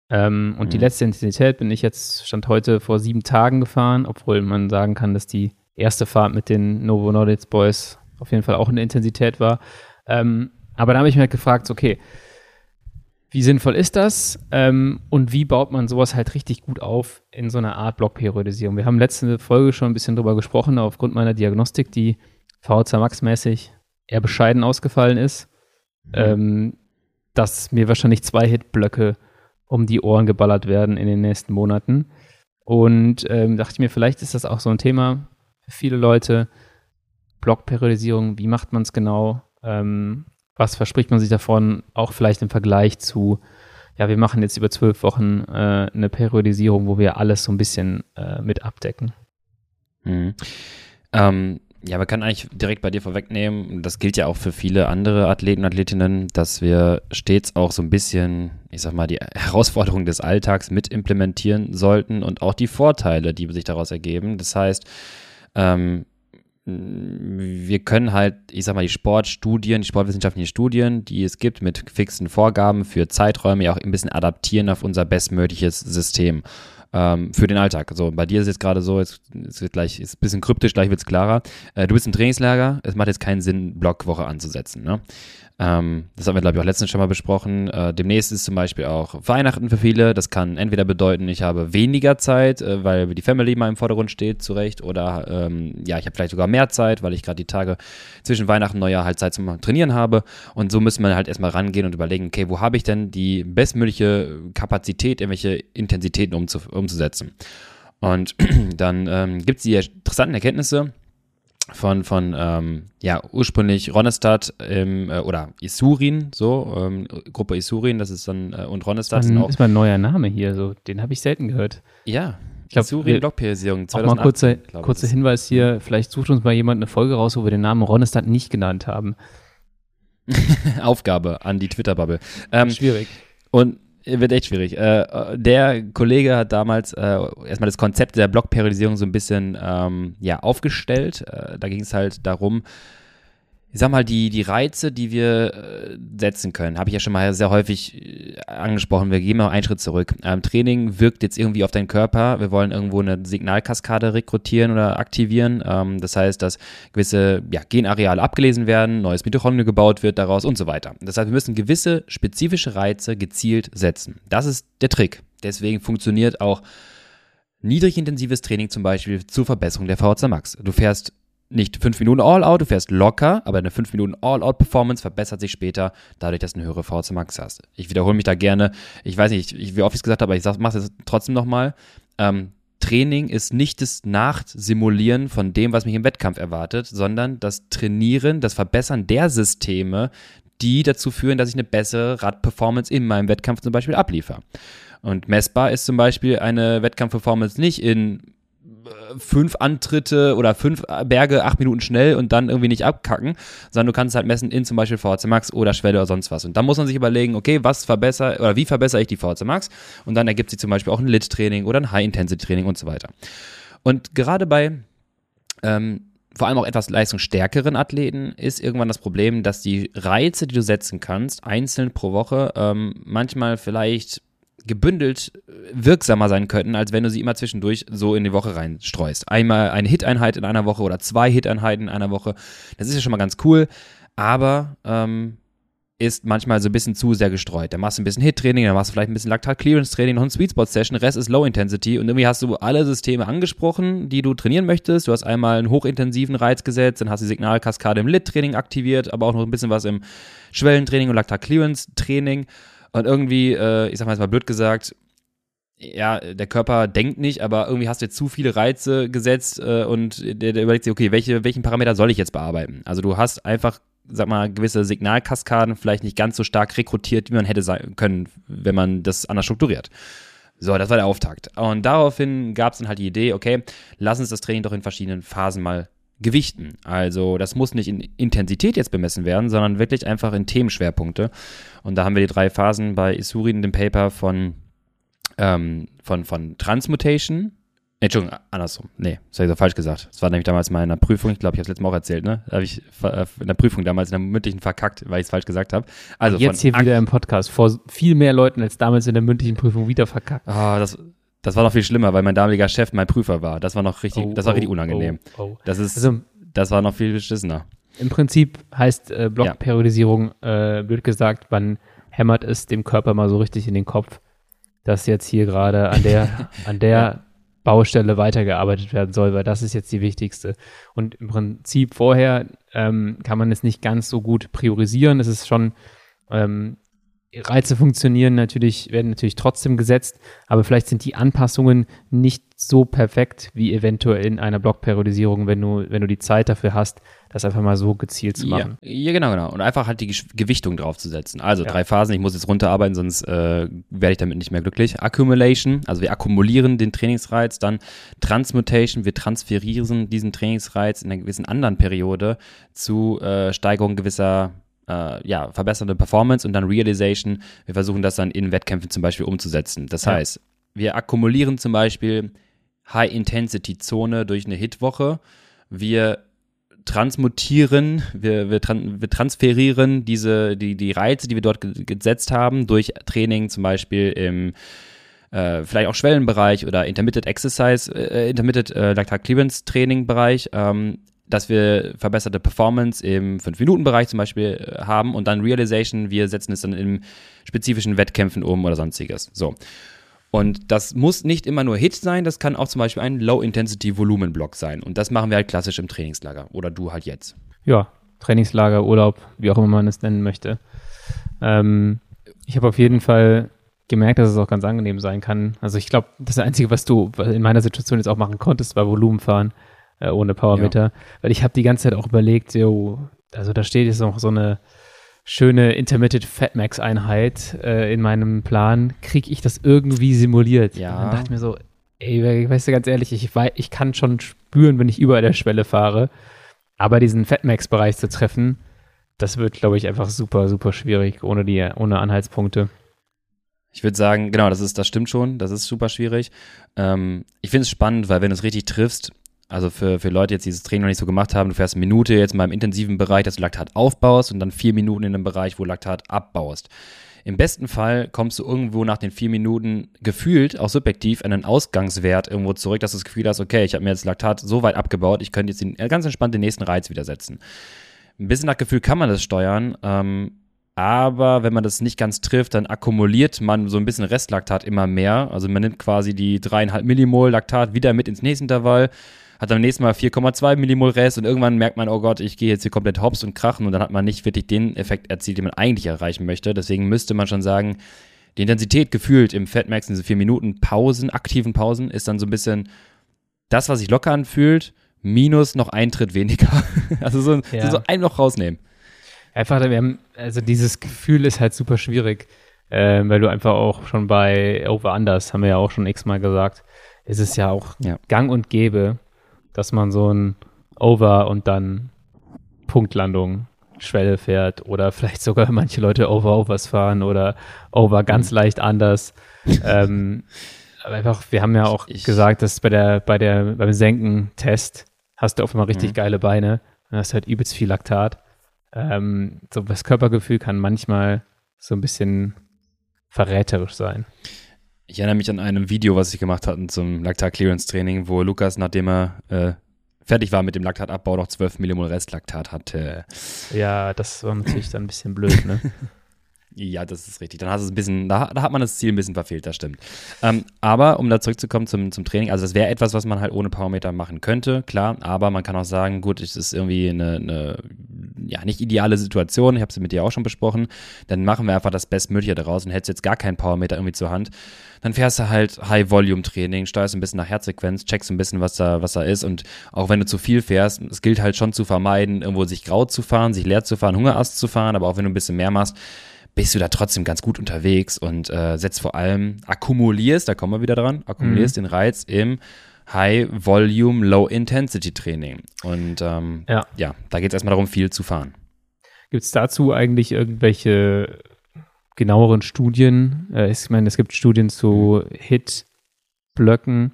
Speaker 2: Ähm, und mhm. die letzte Intensität bin ich jetzt, stand heute vor sieben Tagen gefahren, obwohl man sagen kann, dass die erste Fahrt mit den Novo Nordics Boys auf jeden Fall auch eine Intensität war. Ähm, aber da habe ich mir halt gefragt, okay, wie sinnvoll ist das ähm, und wie baut man sowas halt richtig gut auf in so einer Art Blockperiodisierung? Wir haben letzte Folge schon ein bisschen drüber gesprochen, aufgrund meiner Diagnostik, die VHC Max-mäßig eher bescheiden ausgefallen ist, mhm. ähm, dass mir wahrscheinlich zwei Hitblöcke um die Ohren geballert werden in den nächsten Monaten. Und ähm, dachte ich mir, vielleicht ist das auch so ein Thema, für viele Leute. Blockperiodisierung, wie macht man es genau? Ähm, was verspricht man sich davon? Auch vielleicht im Vergleich zu, ja, wir machen jetzt über zwölf Wochen äh, eine Periodisierung, wo wir alles so ein bisschen äh, mit abdecken.
Speaker 1: Mhm. Ähm, ja, man kann eigentlich direkt bei dir vorwegnehmen, das gilt ja auch für viele andere Athleten und Athletinnen, dass wir stets auch so ein bisschen, ich sag mal, die Herausforderungen des Alltags mit implementieren sollten und auch die Vorteile, die sich daraus ergeben. Das heißt, ähm, wir können halt, ich sag mal, die Sportstudien, die sportwissenschaftlichen Studien, die es gibt mit fixen Vorgaben für Zeiträume, ja auch ein bisschen adaptieren auf unser bestmögliches System ähm, für den Alltag. So, bei dir ist jetzt gerade so, es, es wird gleich, ist ein bisschen kryptisch, gleich wird es klarer. Äh, du bist im Trainingslager, es macht jetzt keinen Sinn, Blockwoche anzusetzen. Ne? Ähm, das haben wir, glaube ich, auch letztens schon mal besprochen. Äh, demnächst ist zum Beispiel auch Weihnachten für viele. Das kann entweder bedeuten, ich habe weniger Zeit, äh, weil die Family mal im Vordergrund steht, zurecht, oder ähm, ja, ich habe vielleicht sogar mehr Zeit, weil ich gerade die Tage zwischen Weihnachten und Neujahr halt Zeit zum Trainieren habe. Und so müssen wir halt erstmal rangehen und überlegen, okay, wo habe ich denn die bestmögliche Kapazität, irgendwelche Intensitäten umzu umzusetzen. Und dann ähm, gibt es die interessanten Erkenntnisse, von, von ähm, ja, ursprünglich Ronestadt im, äh, oder Isurin, so, ähm, Gruppe Isurin, das ist dann, äh, und Ronestadt
Speaker 2: das ist, auch. ist mal ein neuer Name hier, so, den habe ich selten gehört.
Speaker 1: Ja,
Speaker 2: ich glaub, Isurin Blockperiodisierung 2008. Auch mal kurzer, kurzer Hinweis hier, vielleicht sucht uns mal jemand eine Folge raus, wo wir den Namen Ronestadt nicht genannt haben.
Speaker 1: Aufgabe an die Twitter-Bubble.
Speaker 2: Ähm, Schwierig.
Speaker 1: Und wird echt schwierig. Äh, der Kollege hat damals äh, erstmal das Konzept der Blockperiodisierung so ein bisschen ähm, ja, aufgestellt. Äh, da ging es halt darum, ich sag mal, die, die Reize, die wir äh, setzen können, habe ich ja schon mal sehr häufig angesprochen. Wir gehen mal einen Schritt zurück. Ähm, Training wirkt jetzt irgendwie auf deinen Körper. Wir wollen irgendwo eine Signalkaskade rekrutieren oder aktivieren. Ähm, das heißt, dass gewisse ja, Genareale abgelesen werden, neues Mitochondrium gebaut wird daraus und so weiter. Das heißt, wir müssen gewisse spezifische Reize gezielt setzen. Das ist der Trick. Deswegen funktioniert auch niedrigintensives Training zum Beispiel zur Verbesserung der VHC Max. Du fährst nicht 5 Minuten All-Out, du fährst locker, aber eine 5 Minuten All-Out-Performance verbessert sich später, dadurch, dass du eine höhere VC Max hast. Ich wiederhole mich da gerne. Ich weiß nicht, wie oft ich es gesagt habe, aber ich mache es trotzdem nochmal. Ähm, Training ist nicht das Nachsimulieren von dem, was mich im Wettkampf erwartet, sondern das Trainieren, das Verbessern der Systeme, die dazu führen, dass ich eine bessere Radperformance in meinem Wettkampf zum Beispiel abliefere. Und messbar ist zum Beispiel eine Wettkampfperformance nicht in fünf Antritte oder fünf Berge acht Minuten schnell und dann irgendwie nicht abkacken, sondern du kannst halt messen in zum Beispiel VHC Max oder Schwelle oder sonst was. Und dann muss man sich überlegen, okay, was verbessere oder wie verbessere ich die VHC Max? Und dann ergibt sich zum Beispiel auch ein Lit-Training oder ein High-Intensity-Training und so weiter. Und gerade bei ähm, vor allem auch etwas leistungsstärkeren Athleten ist irgendwann das Problem, dass die Reize, die du setzen kannst, einzeln pro Woche, ähm, manchmal vielleicht gebündelt äh, wirksamer sein könnten, als wenn du sie immer zwischendurch so in die Woche reinstreust. Einmal eine Hit-Einheit in einer Woche oder zwei Hit-Einheiten in einer Woche. Das ist ja schon mal ganz cool, aber ähm, ist manchmal so ein bisschen zu sehr gestreut. Da machst du ein bisschen Hit-Training, dann machst du vielleicht ein bisschen Laktat-Clearance-Training, noch ein Sweet-Spot-Session, Rest ist Low-Intensity und irgendwie hast du alle Systeme angesprochen, die du trainieren möchtest. Du hast einmal einen hochintensiven Reiz gesetzt, dann hast du die Signalkaskade im Lit-Training aktiviert, aber auch noch ein bisschen was im Schwellentraining und Laktat-Clearance-Training. Und irgendwie, äh, ich sag mal jetzt mal blöd gesagt, ja, der Körper denkt nicht, aber irgendwie hast du jetzt zu viele Reize gesetzt äh, und der, der überlegt sich, okay, welche, welchen Parameter soll ich jetzt bearbeiten? Also du hast einfach, sag mal, gewisse Signalkaskaden vielleicht nicht ganz so stark rekrutiert, wie man hätte sein können, wenn man das anders strukturiert. So, das war der Auftakt. Und daraufhin gab es dann halt die Idee, okay, lass uns das Training doch in verschiedenen Phasen mal Gewichten. Also das muss nicht in Intensität jetzt bemessen werden, sondern wirklich einfach in Themenschwerpunkte. Und da haben wir die drei Phasen bei Isuri in dem Paper von, ähm, von, von Transmutation. Entschuldigung, andersrum. Nee, das habe ich so falsch gesagt. Das war nämlich damals mal in der Prüfung. Ich glaube, ich habe es letztes Mal auch erzählt, ne? Da habe ich äh, in der Prüfung damals in der mündlichen verkackt, weil ich es falsch gesagt habe.
Speaker 2: Also jetzt hier wieder im Podcast vor viel mehr Leuten als damals in der mündlichen Prüfung wieder verkackt.
Speaker 1: Ah, das, das war noch viel schlimmer, weil mein damaliger Chef mein Prüfer war. Das war noch richtig, oh, das war oh, richtig unangenehm. Oh, oh. Das ist, also, das war noch viel beschissener.
Speaker 2: Im Prinzip heißt äh, Blockperiodisierung, ja. äh, blöd gesagt, man hämmert es dem Körper mal so richtig in den Kopf, dass jetzt hier gerade an der, an der. Baustelle weitergearbeitet werden soll, weil das ist jetzt die wichtigste. Und im Prinzip vorher ähm, kann man es nicht ganz so gut priorisieren. Es ist schon ähm, Reize funktionieren natürlich, werden natürlich trotzdem gesetzt, aber vielleicht sind die Anpassungen nicht so perfekt wie eventuell in einer Blockperiodisierung, wenn du, wenn du die Zeit dafür hast, das einfach mal so gezielt zu machen.
Speaker 1: Ja, ja genau, genau. Und einfach halt die Gewichtung draufzusetzen. Also ja. drei Phasen, ich muss jetzt runterarbeiten, sonst äh, werde ich damit nicht mehr glücklich. Accumulation, also wir akkumulieren den Trainingsreiz, dann Transmutation, wir transferieren diesen Trainingsreiz in einer gewissen anderen Periode zu äh, Steigerung gewisser äh, ja, verbessernde Performance und dann Realization. Wir versuchen das dann in Wettkämpfen zum Beispiel umzusetzen. Das ja. heißt, wir akkumulieren zum Beispiel High-Intensity-Zone durch eine Hitwoche. Wir transmutieren, wir, wir, tran wir, transferieren diese, die, die Reize, die wir dort ge gesetzt haben, durch Training zum Beispiel im äh, vielleicht auch Schwellenbereich oder Intermittent Exercise, äh, Intermittent äh, Lactat Clearance Training Bereich ähm, dass wir verbesserte Performance im 5-Minuten-Bereich zum Beispiel äh, haben und dann Realization, wir setzen es dann in spezifischen Wettkämpfen um oder sonstiges. So. Und das muss nicht immer nur Hit sein, das kann auch zum Beispiel ein Low-Intensity-Volumen-Block sein. Und das machen wir halt klassisch im Trainingslager. Oder du halt jetzt.
Speaker 2: Ja, Trainingslager, Urlaub, wie auch immer man es nennen möchte. Ähm, ich habe auf jeden Fall gemerkt, dass es auch ganz angenehm sein kann. Also ich glaube, das Einzige, was du in meiner Situation jetzt auch machen konntest, war Volumenfahren äh, ohne Powermeter. Ja. Weil ich habe die ganze Zeit auch überlegt, jo, also da steht jetzt noch so eine schöne Intermittent Fatmax Einheit äh, in meinem Plan. Kriege ich das irgendwie simuliert?
Speaker 1: Ja.
Speaker 2: Und dann dachte ich mir so, ey, weißt du, ganz ehrlich, ich, ich kann schon spüren, wenn ich über der Schwelle fahre. Aber diesen Fatmax-Bereich zu treffen, das wird, glaube ich, einfach super, super schwierig ohne die, ohne Anhaltspunkte.
Speaker 1: Ich würde sagen, genau, das ist, das stimmt schon, das ist super schwierig. Ähm, ich finde es spannend, weil wenn du es richtig triffst, also für, für Leute jetzt, die dieses Training noch nicht so gemacht haben, du fährst eine Minute jetzt mal im intensiven Bereich, dass du Laktat aufbaust und dann vier Minuten in einem Bereich, wo Laktat abbaust. Im besten Fall kommst du irgendwo nach den vier Minuten gefühlt, auch subjektiv, an einen Ausgangswert irgendwo zurück, dass du das Gefühl hast, okay, ich habe mir jetzt Laktat so weit abgebaut, ich könnte jetzt den, äh, ganz entspannt den nächsten Reiz wieder setzen. Ein bisschen nach Gefühl kann man das steuern, ähm, aber wenn man das nicht ganz trifft, dann akkumuliert man so ein bisschen Restlaktat immer mehr. Also man nimmt quasi die dreieinhalb Millimol Laktat wieder mit ins nächste Intervall hat am nächsten Mal 4,2 Millimol Rest und irgendwann merkt man, oh Gott, ich gehe jetzt hier komplett hops und krachen und dann hat man nicht wirklich den Effekt erzielt, den man eigentlich erreichen möchte. Deswegen müsste man schon sagen, die Intensität gefühlt im Fatmax in diese vier Minuten Pausen, aktiven Pausen, ist dann so ein bisschen das, was sich locker anfühlt, minus noch ein Tritt weniger. also so, ja. so ein noch rausnehmen.
Speaker 2: Einfach, wir haben, also dieses Gefühl ist halt super schwierig, äh, weil du einfach auch schon bei Over Unders, haben wir ja auch schon x-mal gesagt, ist es ja auch ja. gang und gäbe, dass man so ein Over und dann Punktlandung Schwelle fährt oder vielleicht sogar manche Leute Over-Overs fahren oder Over ganz mhm. leicht anders. ähm, aber einfach, wir haben ja auch ich, gesagt, dass bei der, bei der, beim Senken-Test hast du auf einmal richtig mhm. geile Beine und hast halt übelst viel Laktat. Ähm, so das Körpergefühl kann manchmal so ein bisschen verräterisch sein.
Speaker 1: Ich erinnere mich an einem Video, was ich gemacht hatte zum Laktat-Clearance-Training, wo Lukas, nachdem er äh, fertig war mit dem Laktatabbau, noch 12 Millimol Restlaktat hatte.
Speaker 2: Ja, das war natürlich dann ein bisschen blöd, ne?
Speaker 1: Ja, das ist richtig. Dann hast es ein bisschen, da, da, hat man das Ziel ein bisschen verfehlt, das stimmt. Ähm, aber um da zurückzukommen zum, zum Training, also das wäre etwas, was man halt ohne Powermeter machen könnte, klar, aber man kann auch sagen, gut, es ist irgendwie eine, eine ja, nicht ideale Situation, ich habe sie mit dir auch schon besprochen, dann machen wir einfach das Bestmögliche daraus und hättest jetzt gar keinen Powermeter irgendwie zur Hand, dann fährst du halt High-Volume-Training, steuerst ein bisschen nach Herzsequenz, checkst ein bisschen, was da, was da ist und auch wenn du zu viel fährst, es gilt halt schon zu vermeiden, irgendwo sich grau zu fahren, sich leer zu fahren, Hungerast zu fahren, aber auch wenn du ein bisschen mehr machst, bist du da trotzdem ganz gut unterwegs und äh, setzt vor allem, akkumulierst, da kommen wir wieder dran, akkumulierst mhm. den Reiz im High Volume, Low Intensity Training. Und ähm,
Speaker 2: Ja.
Speaker 1: ja, da geht es erstmal darum, viel zu fahren.
Speaker 2: Gibt es dazu eigentlich irgendwelche genaueren Studien? Äh, ich meine, es gibt Studien zu Hit-Blöcken.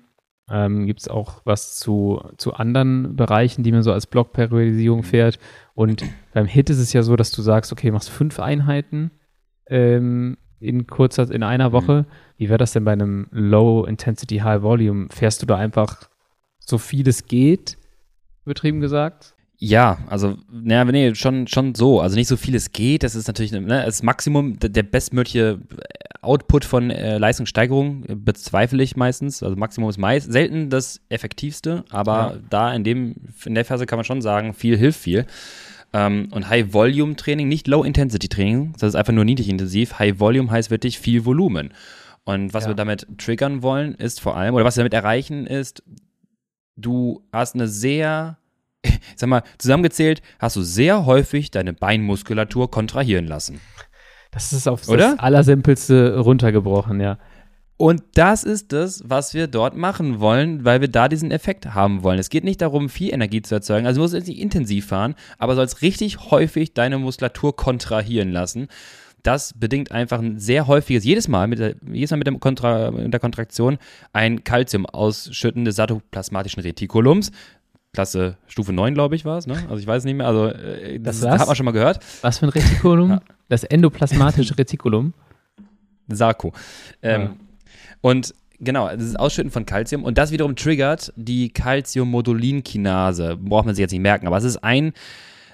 Speaker 2: Ähm, Gibt es auch was zu, zu anderen Bereichen, die man so als Blockperiodisierung fährt? Und beim Hit ist es ja so, dass du sagst, okay, machst fünf Einheiten ähm, in kurzer, in einer Woche. Wie wäre das denn bei einem Low Intensity High Volume? Fährst du da einfach so viel es geht, übertrieben gesagt?
Speaker 1: Ja, also, naja, nee, schon, schon so. Also nicht so viel es geht. Das ist natürlich ne, das Maximum, der, der bestmögliche Output von äh, Leistungssteigerung äh, bezweifle ich meistens. Also Maximum ist meist selten das effektivste, aber
Speaker 2: Ja.
Speaker 1: da in dem, in der Phase kann man schon sagen, viel hilft viel. Ähm, und High-Volume-Training, nicht Low-Intensity-Training, das ist einfach nur niedrig intensiv. High-Volume heißt wirklich viel Volumen. Und was
Speaker 2: Ja.
Speaker 1: wir damit triggern wollen, ist vor allem, oder was wir damit erreichen, ist, du hast eine sehr, ich sag mal, zusammengezählt, hast du sehr häufig deine Beinmuskulatur kontrahieren lassen.
Speaker 2: Das ist auf
Speaker 1: Oder?
Speaker 2: das Allersimpelste runtergebrochen, ja.
Speaker 1: Und das ist das, was wir dort machen wollen, weil wir da diesen Effekt haben wollen. Es geht nicht darum, viel Energie zu erzeugen. Also du musst jetzt nicht intensiv fahren, aber sollst richtig häufig deine Muskulatur kontrahieren lassen. Das bedingt einfach ein sehr häufiges, jedes Mal mit der, jedes Mal mit, dem Kontra, mit der Kontraktion ein Calcium ausschütten des satoplasmatischen Retikulums. Klasse Stufe 9, glaube ich, war es, ne? Also ich weiß nicht mehr. Also äh, das,
Speaker 2: Das
Speaker 1: hat man schon mal gehört.
Speaker 2: Was für ein Retikulum? Das endoplasmatische Retikulum.
Speaker 1: Sarko. Ähm,
Speaker 2: Ja.
Speaker 1: Und genau, das ist Ausschütten von Calcium und das wiederum triggert die Calciummodulin-Kinase. Braucht man sich jetzt nicht merken, aber es ist ein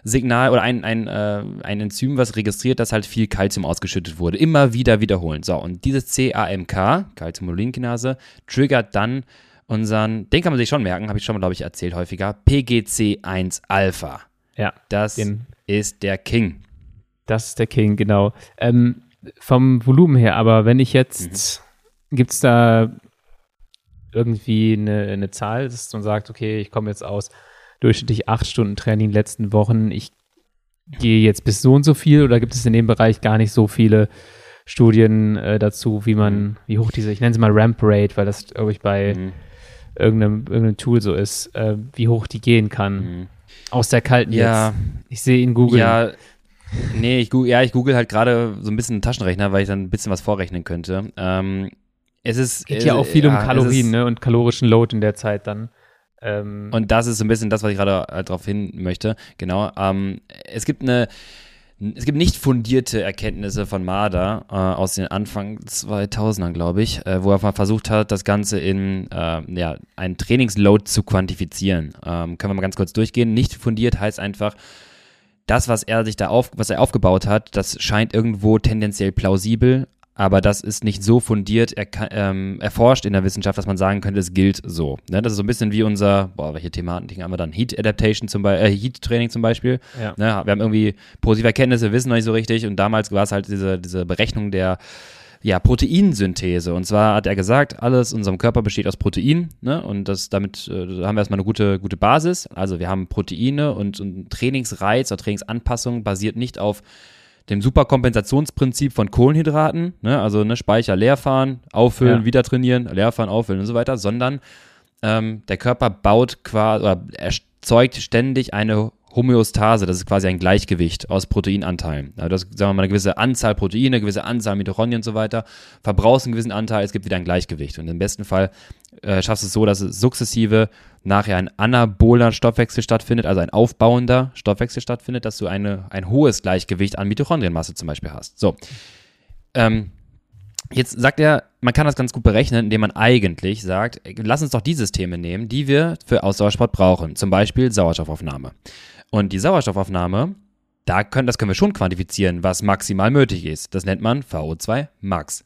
Speaker 1: Signal oder ein, ein, äh, ein Enzym, was registriert, dass halt viel Calcium ausgeschüttet wurde. Immer wieder wiederholen. So, und dieses CAMK, Calciummodulin-Kinase, triggert dann unseren, den kann man sich schon merken, habe ich schon mal, glaube ich, erzählt häufiger, PGC1-Alpha.
Speaker 2: Ja,
Speaker 1: Das
Speaker 2: Den-
Speaker 1: ist der King.
Speaker 2: das ist der King, genau. Ähm, vom Volumen her, aber wenn ich jetzt, gibt es da irgendwie eine, eine Zahl, dass man sagt, okay, ich komme jetzt aus durchschnittlich acht Stunden Training in den letzten Wochen, ich gehe jetzt bis so und so viel oder gibt es in dem Bereich gar nicht so viele Studien äh, dazu, wie man, wie hoch diese, ich nenne sie mal Ramp Rate, weil das, glaube ich, bei
Speaker 1: Mhm.
Speaker 2: irgendeinem, irgendeinem Tool so ist, äh, wie hoch die gehen kann.
Speaker 1: Mhm.
Speaker 2: Aus der kalten
Speaker 1: Ja.
Speaker 2: jetzt. Ich sehe ihn googeln.
Speaker 1: Ja, nee, ich, ja, ich google halt gerade so ein bisschen einen Taschenrechner, weil ich dann ein bisschen was vorrechnen könnte. Ähm, es ist.
Speaker 2: geht ja
Speaker 1: äh,
Speaker 2: auch viel um
Speaker 1: ja, es
Speaker 2: Kalorien ne? und kalorischen Load in der Zeit dann. Ähm,
Speaker 1: Und das ist so ein bisschen das, was ich gerade halt drauf hin möchte. Genau. Ähm, es gibt eine. Es gibt nicht fundierte Erkenntnisse von Marder äh, aus den Anfang 2000ern, glaube ich, äh, wo er mal versucht hat, das Ganze in äh, ja, einen Trainingsload zu quantifizieren. Ähm, können wir mal ganz kurz durchgehen. Nicht fundiert heißt einfach, das, was er sich da auf, was er aufgebaut hat, das scheint irgendwo tendenziell plausibel, aber das ist nicht so fundiert er, ähm, erforscht in der Wissenschaft, dass man sagen könnte, es gilt so. Ne? Das ist so ein bisschen wie unser, boah, welche Thematiken haben wir dann? Heat Adaptation zum Beispiel, äh, Heat Training zum Beispiel.
Speaker 2: ja.
Speaker 1: Ne? Wir haben irgendwie positive Erkenntnisse, wissen noch nicht so richtig und damals war es halt diese, diese Berechnung der ja, Proteinsynthese. Und zwar hat er gesagt, alles in unserem Körper besteht aus Protein, ne? Und das damit äh, haben wir erstmal eine gute, gute Basis. Also wir haben Proteine und, und Trainingsreiz oder Trainingsanpassung basiert nicht auf dem Superkompensationsprinzip von Kohlenhydraten, ne? also ne, Speicher leer fahren, auffüllen,
Speaker 2: Ja.
Speaker 1: wieder trainieren, leer fahren, auffüllen und so weiter, sondern ähm, der Körper baut quasi oder erzeugt ständig eine Homöostase, das ist quasi ein Gleichgewicht aus Proteinanteilen. Also das, sagen wir mal, eine gewisse Anzahl Proteine, eine gewisse Anzahl Mitochondrien und so weiter, verbrauchst einen gewissen Anteil, es gibt wieder ein Gleichgewicht. Und im besten Fall äh, schaffst du es so, dass es sukzessive nachher ein anaboler Stoffwechsel stattfindet, also ein aufbauender Stoffwechsel stattfindet, dass du eine, ein hohes Gleichgewicht an Mitochondrienmasse zum Beispiel hast. So. Ähm, Jetzt sagt er, man kann das ganz gut berechnen, indem man eigentlich sagt, lass uns doch die Systeme nehmen, die wir für Ausdauersport brauchen. Zum Beispiel Sauerstoffaufnahme. Und die Sauerstoffaufnahme, da können, das können wir schon quantifizieren, was maximal nötig ist. Das nennt man VO2 Max.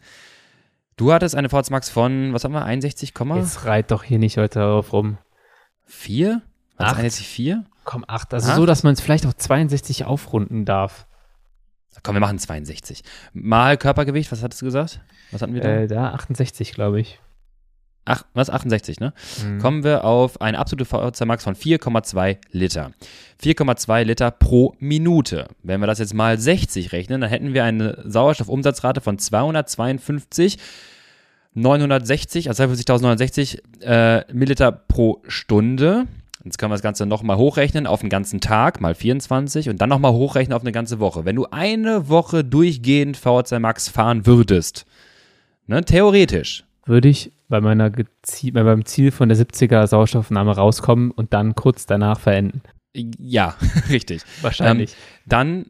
Speaker 1: Du hattest eine VO2 Max von, was haben wir, 61,4?
Speaker 2: Jetzt reit doch hier nicht heute darauf rum.
Speaker 1: Was,
Speaker 2: Acht.
Speaker 1: 61,4?
Speaker 2: Komm, acht. Also
Speaker 1: Acht?
Speaker 2: so, dass man es vielleicht auf 62 aufrunden darf.
Speaker 1: Komm, wir machen 62. Mal Körpergewicht, was hattest du gesagt? Was hatten wir da?
Speaker 2: Äh, da 68, glaube ich.
Speaker 1: Ach, was? 68, ne?
Speaker 2: Mhm.
Speaker 1: kommen wir auf eine absolute VO2 Max von 4,2 Liter. 4,2 Liter pro Minute. Wenn wir das jetzt mal 60 rechnen, dann hätten wir eine Sauerstoffumsatzrate von 252 960, also 42.960 äh, Milliliter pro Stunde. Jetzt können wir das Ganze nochmal hochrechnen auf einen ganzen Tag, mal 24 und dann nochmal hochrechnen auf eine ganze Woche. Wenn du eine Woche durchgehend VHC Max fahren würdest, ne, theoretisch.
Speaker 2: Würde ich bei, meiner Gezi bei meinem Ziel von der 70er Sauerstoffnahme rauskommen und dann kurz danach verenden.
Speaker 1: Ja, richtig.
Speaker 2: Wahrscheinlich.
Speaker 1: Ähm, dann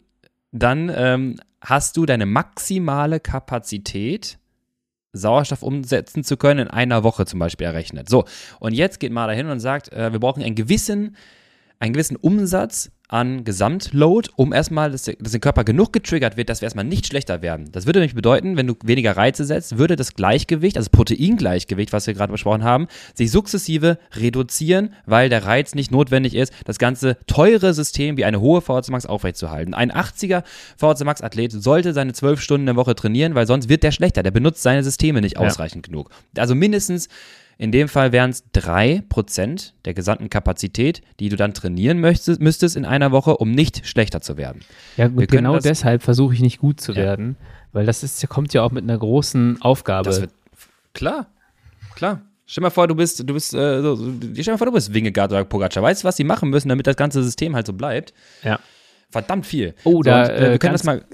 Speaker 1: dann ähm, hast du deine maximale Kapazität Sauerstoff umsetzen zu können, in einer Woche zum Beispiel errechnet. So, und jetzt geht mal dahin und sagt, äh, wir brauchen einen gewissen, einen gewissen Umsatz an Gesamtload, um erstmal, dass der, dass der Körper genug getriggert wird, dass wir erstmal nicht schlechter werden. Das würde nämlich bedeuten, wenn du weniger Reize setzt, würde das Gleichgewicht, also das Proteingleichgewicht, was wir gerade besprochen haben, sich sukzessive reduzieren, weil der Reiz nicht notwendig ist, das ganze teure System wie eine hohe VHC Max aufrechtzuerhalten. Ein 80er VHC Max Athlet sollte seine 12 Stunden in der Woche trainieren, weil sonst wird der schlechter. Der benutzt seine Systeme nicht ja. ausreichend genug. Also mindestens in dem Fall wären es 3% der gesamten Kapazität, die du dann trainieren möchtest, müsstest in einer Woche, um nicht schlechter zu werden.
Speaker 2: Ja, gut, genau deshalb versuche ich nicht gut zu ja. werden, weil das ist, kommt ja auch mit einer großen Aufgabe. Das wird,
Speaker 1: klar, klar. Stell mal vor, du bist, du bist, äh, so, stell mal vor, du bist Wingegaard oder Pogacar. Weißt du, was sie machen müssen, damit das ganze System halt so bleibt?
Speaker 2: Ja.
Speaker 1: Verdammt viel.
Speaker 2: Oh, da, so, und,
Speaker 1: äh, wir können ganz, das mal.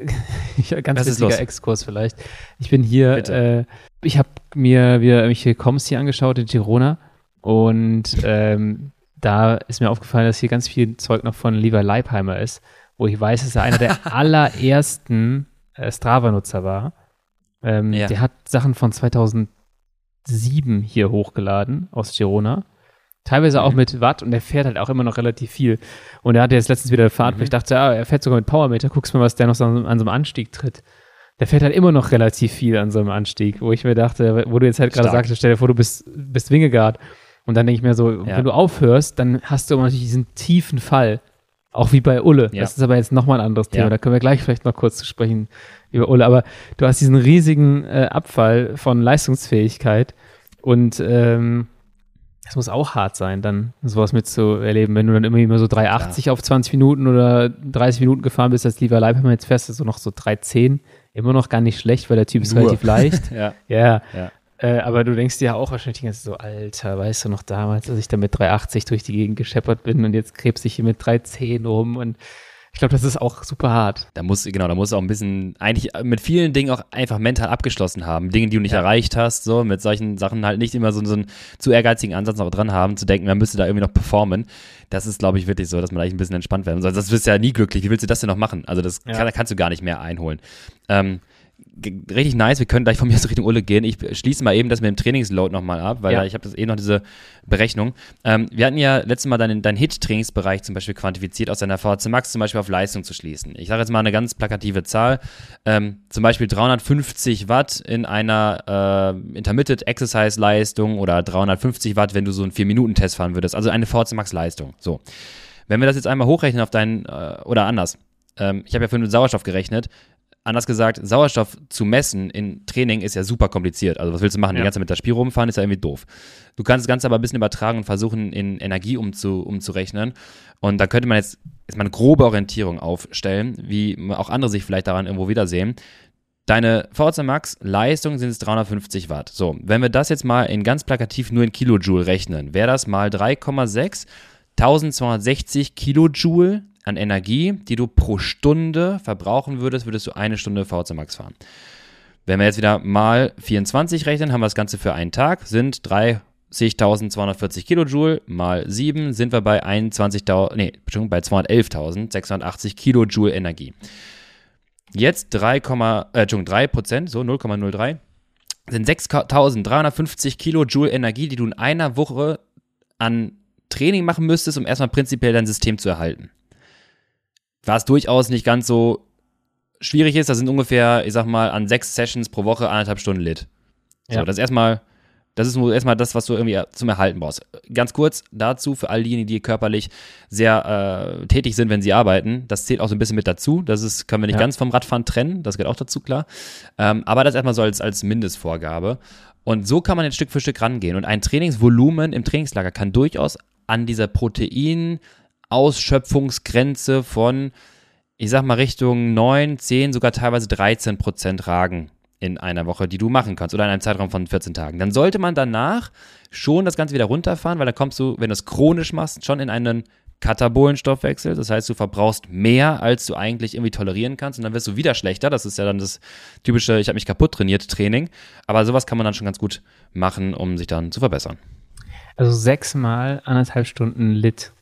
Speaker 2: ganz wichtiger Exkurs vielleicht. Ich bin hier, äh, ich habe mir wir, irgendwelche Coms hier angeschaut in Girona und ähm, da ist mir aufgefallen, dass hier ganz viel Zeug noch von Levi Leipheimer ist, wo ich weiß, dass er einer der allerersten äh, Strava-Nutzer war. Ähm, ja. Der hat Sachen von 2007 hier hochgeladen aus Girona. Teilweise auch mhm. mit Watt und der fährt halt auch immer noch relativ viel. Und er hatte jetzt letztens wieder eine Fahrt, mhm. wo ich dachte, ja, er fährt sogar mit Powermeter, guckst mal, was der noch so an, an so einem Anstieg tritt. Der fährt halt immer noch relativ viel an so einem Anstieg, wo ich mir dachte, wo du jetzt halt gerade sagst, stell dir vor, du bist, bist Wingegaard. Und dann denke ich mir so, ja. wenn du aufhörst, dann hast du immer natürlich diesen tiefen Fall. Auch wie bei Ulle. Ja. Das ist aber jetzt nochmal ein anderes Thema. Ja. Da können wir gleich vielleicht noch kurz zu sprechen über Ulle. Aber du hast diesen riesigen äh, Abfall von Leistungsfähigkeit. Und ähm, das muss auch hart sein, dann sowas mitzuerleben, wenn du dann immer, immer so 3,80 ja. auf 20 Minuten oder 30 Minuten gefahren bist, als lieber Leibhammer jetzt fährst du so noch so 3,10. Immer noch gar nicht schlecht, weil der Typ ist Nur. relativ leicht.
Speaker 1: ja.
Speaker 2: ja. ja. Äh, aber du denkst dir ja auch wahrscheinlich Zeit so, Alter, weißt du noch damals, als ich da mit 3,80 durch die Gegend gescheppert bin und jetzt krebs ich hier mit 3,10 rum und ich glaube, das ist auch super hart.
Speaker 1: Da muss, genau, da muss auch ein bisschen, eigentlich mit vielen Dingen auch einfach mental abgeschlossen haben. Dinge, die du nicht ja. erreicht hast, so, mit solchen Sachen halt nicht immer so, so einen zu ehrgeizigen Ansatz noch dran haben, zu denken, man müsste da irgendwie noch performen. Das ist, glaube ich, wirklich so, dass man eigentlich ein bisschen entspannt werden soll. Das wirst du ja nie glücklich. Wie willst du das denn noch machen? Also, das ja. kann, kannst du gar nicht mehr einholen. Ähm, richtig nice. Wir können gleich von mir aus Richtung Ulle gehen. Ich schließe mal eben das mit dem Trainingsload nochmal ab, weil ja. ich habe das eben noch diese Berechnung. Ähm, wir hatten ja letztes Mal deinen, deinen Hit-Trainingsbereich zum Beispiel quantifiziert, aus deiner VHC Max zum Beispiel auf Leistung zu schließen. Ich sage jetzt mal eine ganz plakative Zahl. Ähm, zum Beispiel 350 Watt in einer äh, Intermittent Exercise Leistung oder 350 Watt, wenn du so einen 4-Minuten-Test fahren würdest. Also eine VHC Max Leistung. So. Wenn wir das jetzt einmal hochrechnen auf deinen, äh, oder anders, ähm, ich habe ja vorhin mit Sauerstoff gerechnet, anders gesagt, Sauerstoff zu messen in Training ist ja super kompliziert. Also was willst du machen? Ja. Die ganze Zeit mit der Spiel rumfahren ist ja irgendwie doof. Du kannst das Ganze aber ein bisschen übertragen und versuchen, in Energie umzu, umzurechnen. Und da könnte man jetzt, jetzt mal eine grobe Orientierung aufstellen, wie auch andere sich vielleicht daran irgendwo wiedersehen. Deine VHC Max Leistung sind es 350 Watt. So, wenn wir das jetzt mal in ganz plakativ nur in Kilojoule rechnen, wäre das mal 3,6 1260 Kilojoule an Energie, die du pro Stunde verbrauchen würdest, würdest du eine Stunde VC Max fahren. Wenn wir jetzt wieder mal 24 rechnen, haben wir das Ganze für einen Tag, sind 30.240 Kilojoule mal 7 sind wir bei 21.000, nee, Entschuldigung, bei 211.680 Kilojoule Energie. Jetzt 3, äh, 3 Prozent, so 0,03, sind 6.350 Kilojoule Energie, die du in einer Woche an Training machen müsstest, um erstmal prinzipiell dein System zu erhalten was durchaus nicht ganz so schwierig ist. Das sind ungefähr, ich sag mal, an sechs Sessions pro Woche anderthalb Stunden Lit. So, ja. das ist erstmal, das ist nur erstmal das, was du irgendwie zum Erhalten brauchst. Ganz kurz dazu für all diejenigen, die körperlich sehr äh, tätig sind, wenn sie arbeiten. Das zählt auch so ein bisschen mit dazu. Das ist, können wir nicht ja. ganz vom Radfahren trennen. Das gehört auch dazu, klar. Ähm, aber das erstmal so als, als Mindestvorgabe. Und so kann man jetzt Stück für Stück rangehen. Und ein Trainingsvolumen im Trainingslager kann durchaus an dieser Protein- Ausschöpfungsgrenze von, ich sag mal, Richtung 9, 10, sogar teilweise 13 Prozent ragen. in einer Woche, die du machen kannst oder in einem Zeitraum von 14 Tagen. Dann sollte man danach schon das Ganze wieder runterfahren, weil dann kommst du, wenn du es chronisch machst, schon in einen Katabolenstoffwechsel. Das heißt, du verbrauchst mehr, als du eigentlich irgendwie tolerieren kannst und dann wirst du wieder schlechter. Das ist ja dann das typische, ich habe mich kaputt trainiert Training. Aber sowas kann man dann schon ganz gut machen, um sich dann zu verbessern.
Speaker 2: Also sechsmal anderthalb Stunden Lit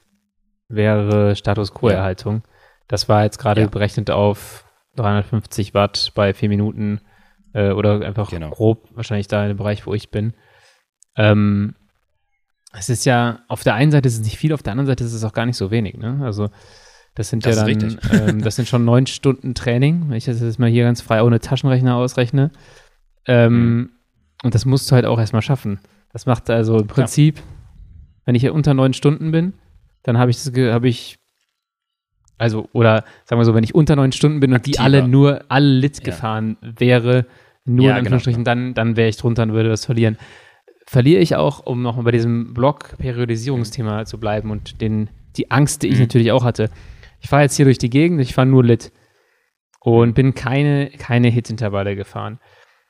Speaker 2: wäre Status Quo-Erhaltung. Das war jetzt gerade ja. berechnet auf 350 Watt bei vier Minuten äh, oder einfach genau. grob wahrscheinlich da in dem Bereich, wo ich bin. Ähm, es ist ja, auf der einen Seite ist es nicht viel, auf der anderen Seite ist es auch gar nicht so wenig. Ne? Also das sind das ja dann, ähm, das sind schon neun Stunden Training, wenn ich das jetzt mal hier ganz frei ohne Taschenrechner ausrechne. Ähm, mhm. Und das musst du halt auch erstmal schaffen. Das macht also im Prinzip, ja. wenn ich hier unter neun Stunden bin, dann habe ich das, habe ich, also, oder sagen wir so, wenn ich unter neun Stunden bin und Aktiver. die alle nur, alle Lit ja. gefahren wäre, nur ja, in genau, Anführungsstrichen, genau. dann, dann wäre ich drunter und würde das verlieren verliere ich auch, um nochmal bei diesem Block-Periodisierungsthema zu bleiben und den, die Angst, die ich mhm. natürlich auch hatte. Ich fahre jetzt hier durch die Gegend, ich fahre nur Lit und bin keine, keine Hit-Intervalle gefahren.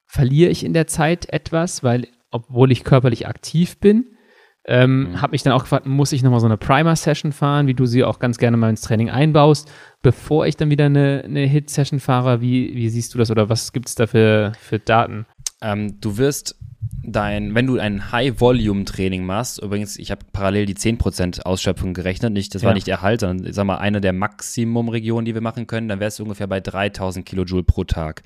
Speaker 2: Verliere ich in der Zeit etwas, weil, obwohl ich körperlich aktiv bin, ähm, mhm. habe mich dann auch gefragt, muss ich nochmal so eine Primer-Session fahren, wie du sie auch ganz gerne mal ins Training einbaust, bevor ich dann wieder eine, eine Hit-Session fahre? Wie, wie siehst du das oder was gibt es da für, für Daten?
Speaker 1: Ähm, du wirst dein, wenn du ein High-Volume-Training machst, übrigens, ich habe parallel die 10% Ausschöpfung gerechnet, nicht, das ja. war nicht Erhalt, sondern, ich sag mal, eine der Maximum-Regionen, die wir machen können, dann wärst du ungefähr bei 3000 Kilojoule pro Tag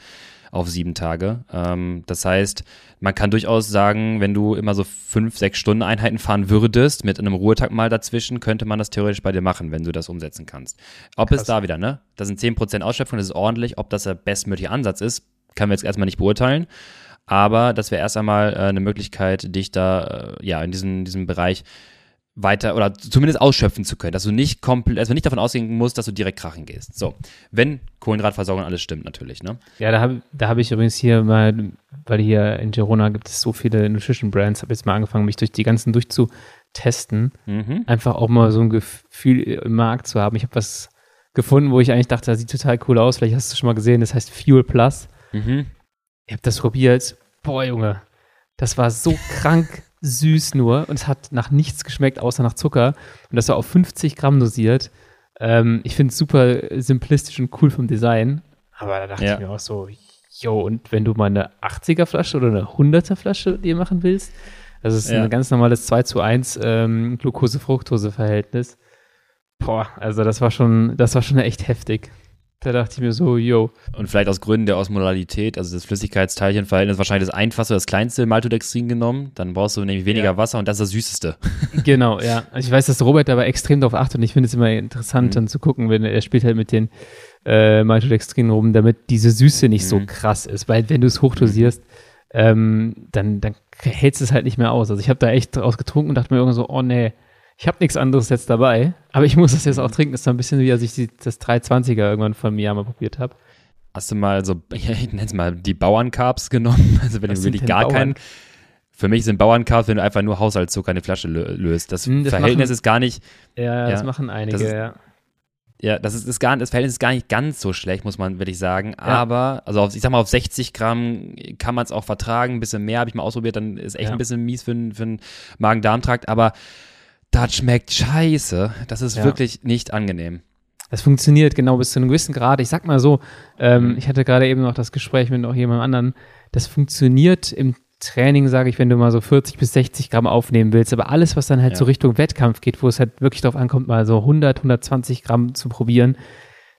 Speaker 1: auf sieben Tage. Ähm, das heißt, man kann durchaus sagen, wenn du immer so fünf, sechs Stunden Einheiten fahren würdest, mit einem Ruhetag mal dazwischen, könnte man das theoretisch bei dir machen, wenn du das umsetzen kannst. Ob Krass. es da wieder, ne? Das sind 10% Ausschöpfung, das ist ordentlich. Ob das der bestmögliche Ansatz ist, können wir jetzt erstmal nicht beurteilen. Aber das wäre erst einmal äh, eine Möglichkeit, dich da äh, ja in diesem, diesem Bereich weiter oder zumindest ausschöpfen zu können, dass du nicht komplett, also nicht davon ausgehen musst, dass du direkt krachen gehst. So, wenn Kohlenhydratversorgung alles stimmt natürlich, ne?
Speaker 2: Ja, da habe da hab ich übrigens hier mal, weil hier in Girona gibt es so viele Nutrition Brands, habe jetzt mal angefangen, mich durch die ganzen durchzutesten, mhm. einfach auch mal so ein Gefühl im Markt zu haben. Ich habe was gefunden, wo ich eigentlich dachte, das sieht total cool aus. Vielleicht hast du es schon mal gesehen. Das heißt Fuel Plus. Mhm. Ich habe das probiert. Boah, Junge. Das war so krank süß nur und es hat nach nichts geschmeckt, außer nach Zucker. Und das war auf 50 Gramm dosiert. Ähm, ich finde es super simplistisch und cool vom Design. Aber da dachte ja. ich mir auch so, yo, und wenn du mal eine 80er Flasche oder eine 100er Flasche dir machen willst, das ist ja. ein ganz normales 2 zu 1 ähm, Glucose-Fructose-Verhältnis. Boah, also das war schon, das war schon echt heftig. Da dachte ich mir so, yo.
Speaker 1: Und vielleicht aus Gründen der Osmolalität, also das Flüssigkeitsteilchenverhältnis, wahrscheinlich das einfachste, das kleinste Maltodextrin genommen. Dann brauchst du nämlich weniger ja. Wasser und das ist das Süßeste.
Speaker 2: Genau, ja. Also ich weiß, dass Robert aber extrem darauf achtet und ich finde es immer interessant, mhm. dann zu gucken, wenn er spielt halt mit den äh, Maltodextrin rum, damit diese Süße nicht mhm. so krass ist. Weil wenn du es hochdosierst, mhm. ähm, dann, dann hältst du es halt nicht mehr aus. Also ich habe da echt draus getrunken und dachte mir irgendwann so, oh nee, ich habe nichts anderes jetzt dabei, aber ich muss das jetzt auch trinken. Das ist so ein bisschen wie, als ich die, das 320er irgendwann von mir mal probiert habe.
Speaker 1: Hast du mal so, ich nenne es mal, die Bauerncarbs genommen? Also wenn Was du wirklich gar Bauern? keinen. Für mich sind Bauerncarbs, wenn du einfach nur Haushaltszucker in die Flasche löst. Das, hm, das Verhältnis machen, ist gar nicht.
Speaker 2: Ja, ja, das machen einige,
Speaker 1: das ist,
Speaker 2: ja.
Speaker 1: Ja, das ist, ist gar, das Verhältnis ist gar nicht ganz so schlecht, muss man wirklich sagen. Ja. Aber, also auf, ich sag mal, auf 60 Gramm kann man es auch vertragen. Ein bisschen mehr habe ich mal ausprobiert, dann ist echt ja. ein bisschen mies für, für den Magen-Darm-Trakt. Aber das schmeckt scheiße. Das ist ja. wirklich nicht angenehm.
Speaker 2: Das funktioniert genau bis zu einem gewissen Grad. Ich sag mal so, ähm, ich hatte gerade eben noch das Gespräch mit noch jemand anderem. Das funktioniert im Training, sage ich, wenn du mal so 40 bis 60 Gramm aufnehmen willst. Aber alles, was dann halt ja. so Richtung Wettkampf geht, wo es halt wirklich darauf ankommt, mal so 100, 120 Gramm zu probieren,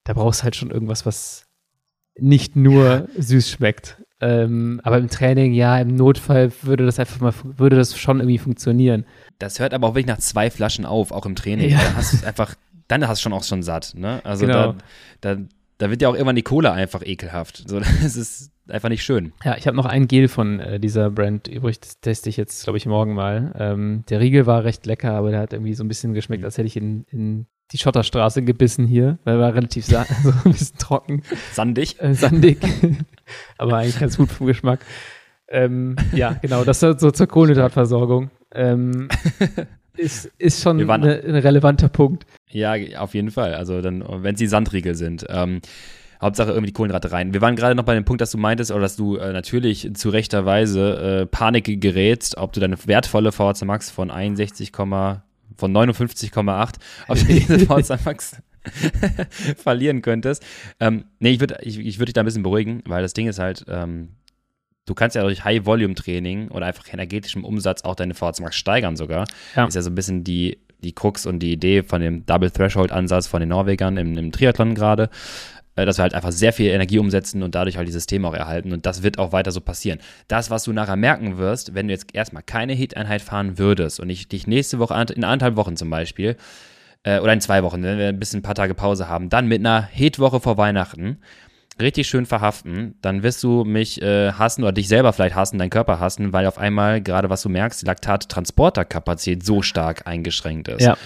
Speaker 2: da brauchst du halt schon irgendwas, was nicht nur süß schmeckt. Ähm, aber im Training, ja, im Notfall würde das einfach mal, würde das schon irgendwie funktionieren.
Speaker 1: Das hört aber auch wirklich nach zwei Flaschen auf, auch im Training. Ja. Da hast du einfach, dann hast du schon auch schon satt. Ne? Also genau. da, da, da wird ja auch irgendwann die Cola einfach ekelhaft. So, das ist einfach nicht schön.
Speaker 2: Ja, ich habe noch ein Gel von äh, dieser Brand übrig. Das teste ich jetzt, glaube ich, morgen mal. Ähm, der Riegel war recht lecker, aber der hat irgendwie so ein bisschen geschmeckt, mhm. als hätte ich in, in die Schotterstraße gebissen hier, weil war relativ so ein bisschen trocken.
Speaker 1: Sandig.
Speaker 2: Äh, sandig. aber eigentlich ganz gut vom Geschmack. Ähm, ja, genau, das so zur Kohlenhydratversorgung ähm, ist, ist schon eine, ein relevanter Punkt.
Speaker 1: Ja, auf jeden Fall. Also dann, wenn es die Sandriegel sind. Ähm, Hauptsache irgendwie die Kohlenhydrate rein. Wir waren gerade noch bei dem Punkt, dass du meintest, oder dass du äh, natürlich zu rechter Weise äh, Panik gerätst, ob du deine wertvolle VHC Max von 61, von 59,8, ob du diese VHC Max verlieren könntest. Ähm, nee, ich würde ich, ich würd dich da ein bisschen beruhigen, weil das Ding ist halt, ähm, du kannst ja durch High-Volume-Training oder einfach energetischem Umsatz auch deine VHC Max steigern sogar. Ja. Ist ja so ein bisschen die, die Krux und die Idee von dem Double-Threshold-Ansatz von den Norwegern im, im Triathlon gerade dass wir halt einfach sehr viel Energie umsetzen und dadurch halt die Systeme auch erhalten. Und das wird auch weiter so passieren. Das, was du nachher merken wirst, wenn du jetzt erstmal keine Hit-Einheit fahren würdest und ich dich nächste Woche, in anderthalb Wochen zum Beispiel, äh, oder in zwei Wochen, wenn wir ein bisschen ein paar Tage Pause haben, dann mit einer Hit-Woche vor Weihnachten richtig schön verhaften, dann wirst du mich äh, hassen oder dich selber vielleicht hassen, deinen Körper hassen, weil auf einmal, gerade was du merkst, die Laktat-Transporterkapazität so stark eingeschränkt ist. Ja.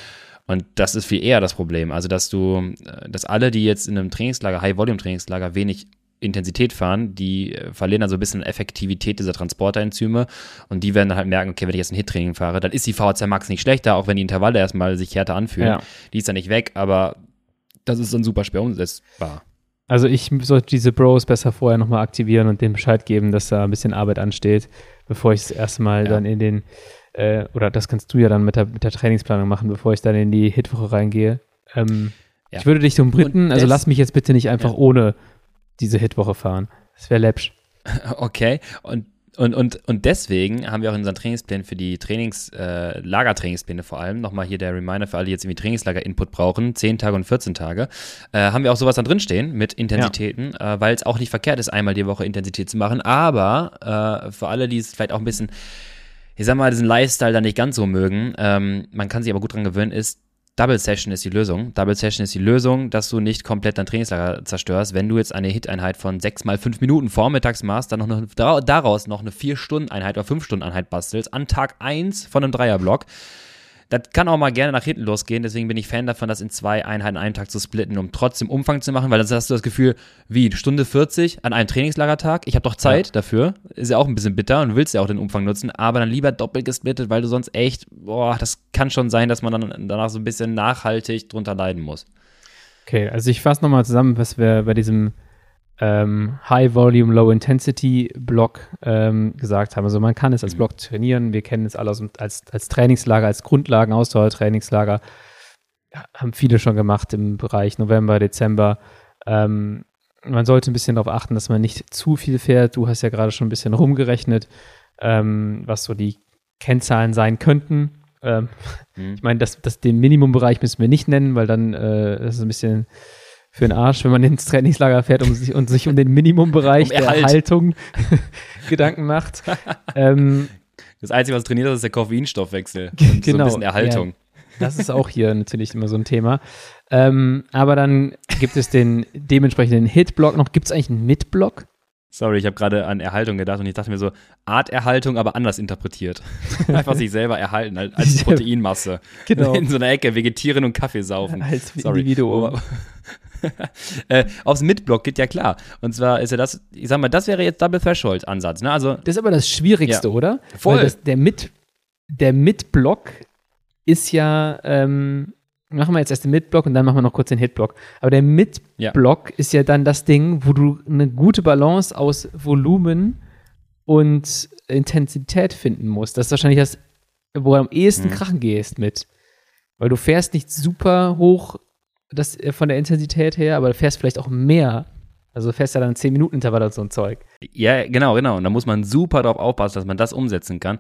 Speaker 1: Und das ist viel eher das Problem. Also, dass du, äh, dass alle, die jetzt in einem Trainingslager, High-Volume-Trainingslager, wenig Intensität fahren, die äh, verlieren dann so ein bisschen Effektivität dieser Transporterenzyme und die werden dann halt merken, okay, wenn ich jetzt ein Hit-Training fahre, dann ist die VHC Max nicht schlechter, auch wenn die Intervalle erstmal sich härter anfühlen. Ja. Die ist dann nicht weg, aber das ist dann super schwer umsetzbar.
Speaker 2: Also ich sollte diese Bros besser vorher nochmal aktivieren und denen Bescheid geben, dass da ein bisschen Arbeit ansteht, bevor ich das erste Mal ja. dann in den, äh, oder das kannst du ja dann mit der, mit der Trainingsplanung machen, bevor ich dann in die Hitwoche reingehe. Ähm, ja. Ich würde dich um Briten, also lass mich jetzt bitte nicht einfach ja. ohne diese Hitwoche fahren. Das wäre läppsch.
Speaker 1: Okay, und und, und, und deswegen haben wir auch in unseren Trainingsplänen für die Trainings, äh, Lagertrainingspläne vor allem, nochmal hier der Reminder für alle, die jetzt irgendwie Trainingslager-Input brauchen, 10 Tage und 14 Tage, äh, haben wir auch sowas dann drinstehen mit Intensitäten, ja. äh, weil es auch nicht verkehrt ist, einmal die Woche Intensität zu machen, aber äh, für alle, die es vielleicht auch ein bisschen, ich sag mal, diesen Lifestyle da nicht ganz so mögen, ähm, man kann sich aber gut dran gewöhnen, ist, Double Session ist die Lösung. Double Session ist die Lösung, dass du nicht komplett dein Trainingslager zerstörst. Wenn du jetzt eine Hit-Einheit von 6 mal 5 Minuten vormittags machst, dann noch eine, daraus noch eine 4-Stunden-Einheit oder 5-Stunden-Einheit bastelst, an Tag 1 von einem Dreierblock, das kann auch mal gerne nach hinten losgehen, deswegen bin ich Fan davon, das in zwei Einheiten einen Tag zu splitten, um trotzdem Umfang zu machen, weil dann hast du das Gefühl, wie, Stunde 40 an einem Trainingslagertag, ich habe doch Zeit ja. dafür, ist ja auch ein bisschen bitter und willst ja auch den Umfang nutzen, aber dann lieber doppelt gesplittet, weil du sonst echt, boah, das kann schon sein, dass man dann danach so ein bisschen nachhaltig drunter leiden muss.
Speaker 2: Okay, also ich fasse nochmal zusammen, was wir bei diesem ähm, High Volume, Low Intensity Block ähm, gesagt haben. Also man kann es als mhm. Block trainieren. Wir kennen es alle als, als Trainingslager, als Grundlagen, Ausdauertrainingslager. Haben viele schon gemacht im Bereich November, Dezember. Ähm, man sollte ein bisschen darauf achten, dass man nicht zu viel fährt. Du hast ja gerade schon ein bisschen rumgerechnet, ähm, was so die Kennzahlen sein könnten. Ähm, mhm. Ich meine, das, das, den Minimumbereich müssen wir nicht nennen, weil dann äh, das ist ein bisschen für den Arsch, wenn man ins Trainingslager fährt um sich, und sich um den Minimumbereich um der Erhaltung Gedanken macht.
Speaker 1: ähm, das Einzige, was trainiert ist, ist der Koffeinstoffwechsel. genau. So ein genau, bisschen Erhaltung. Ja,
Speaker 2: das ist auch hier natürlich immer so ein Thema. Ähm, aber dann gibt es den dementsprechenden Hit-Block noch. Gibt es eigentlich einen Mid-Block?
Speaker 1: Sorry, ich habe gerade an Erhaltung gedacht und ich dachte mir so, Arterhaltung, aber anders interpretiert. Einfach sich selber erhalten, als Proteinmasse. Genau. In so einer Ecke vegetieren und Kaffee saufen.
Speaker 2: Als Sorry. Individuum.
Speaker 1: äh, aufs Mid-Block geht ja klar. Und zwar ist ja das, ich sag mal, das wäre jetzt Double Threshold-Ansatz. Ne? Also,
Speaker 2: das ist aber das Schwierigste, ja. oder?
Speaker 1: Voll. Das,
Speaker 2: der Mid, der Mid-Block ist ja, ähm, machen wir jetzt erst den Mid-Block und dann machen wir noch kurz den Hit-Block. Aber der Mid-Block ja. ist ja dann das Ding, wo du eine gute Balance aus Volumen und Intensität finden musst. Das ist wahrscheinlich das, wo du am ehesten mhm. krachen gehst mit. Weil du fährst nicht super hoch das äh, von der Intensität her, aber du fährst vielleicht auch mehr. Also du fährst ja dann 10 Minuten Intervall oder so ein Zeug.
Speaker 1: Ja, genau, genau. Und da muss man super darauf aufpassen, dass man das umsetzen kann.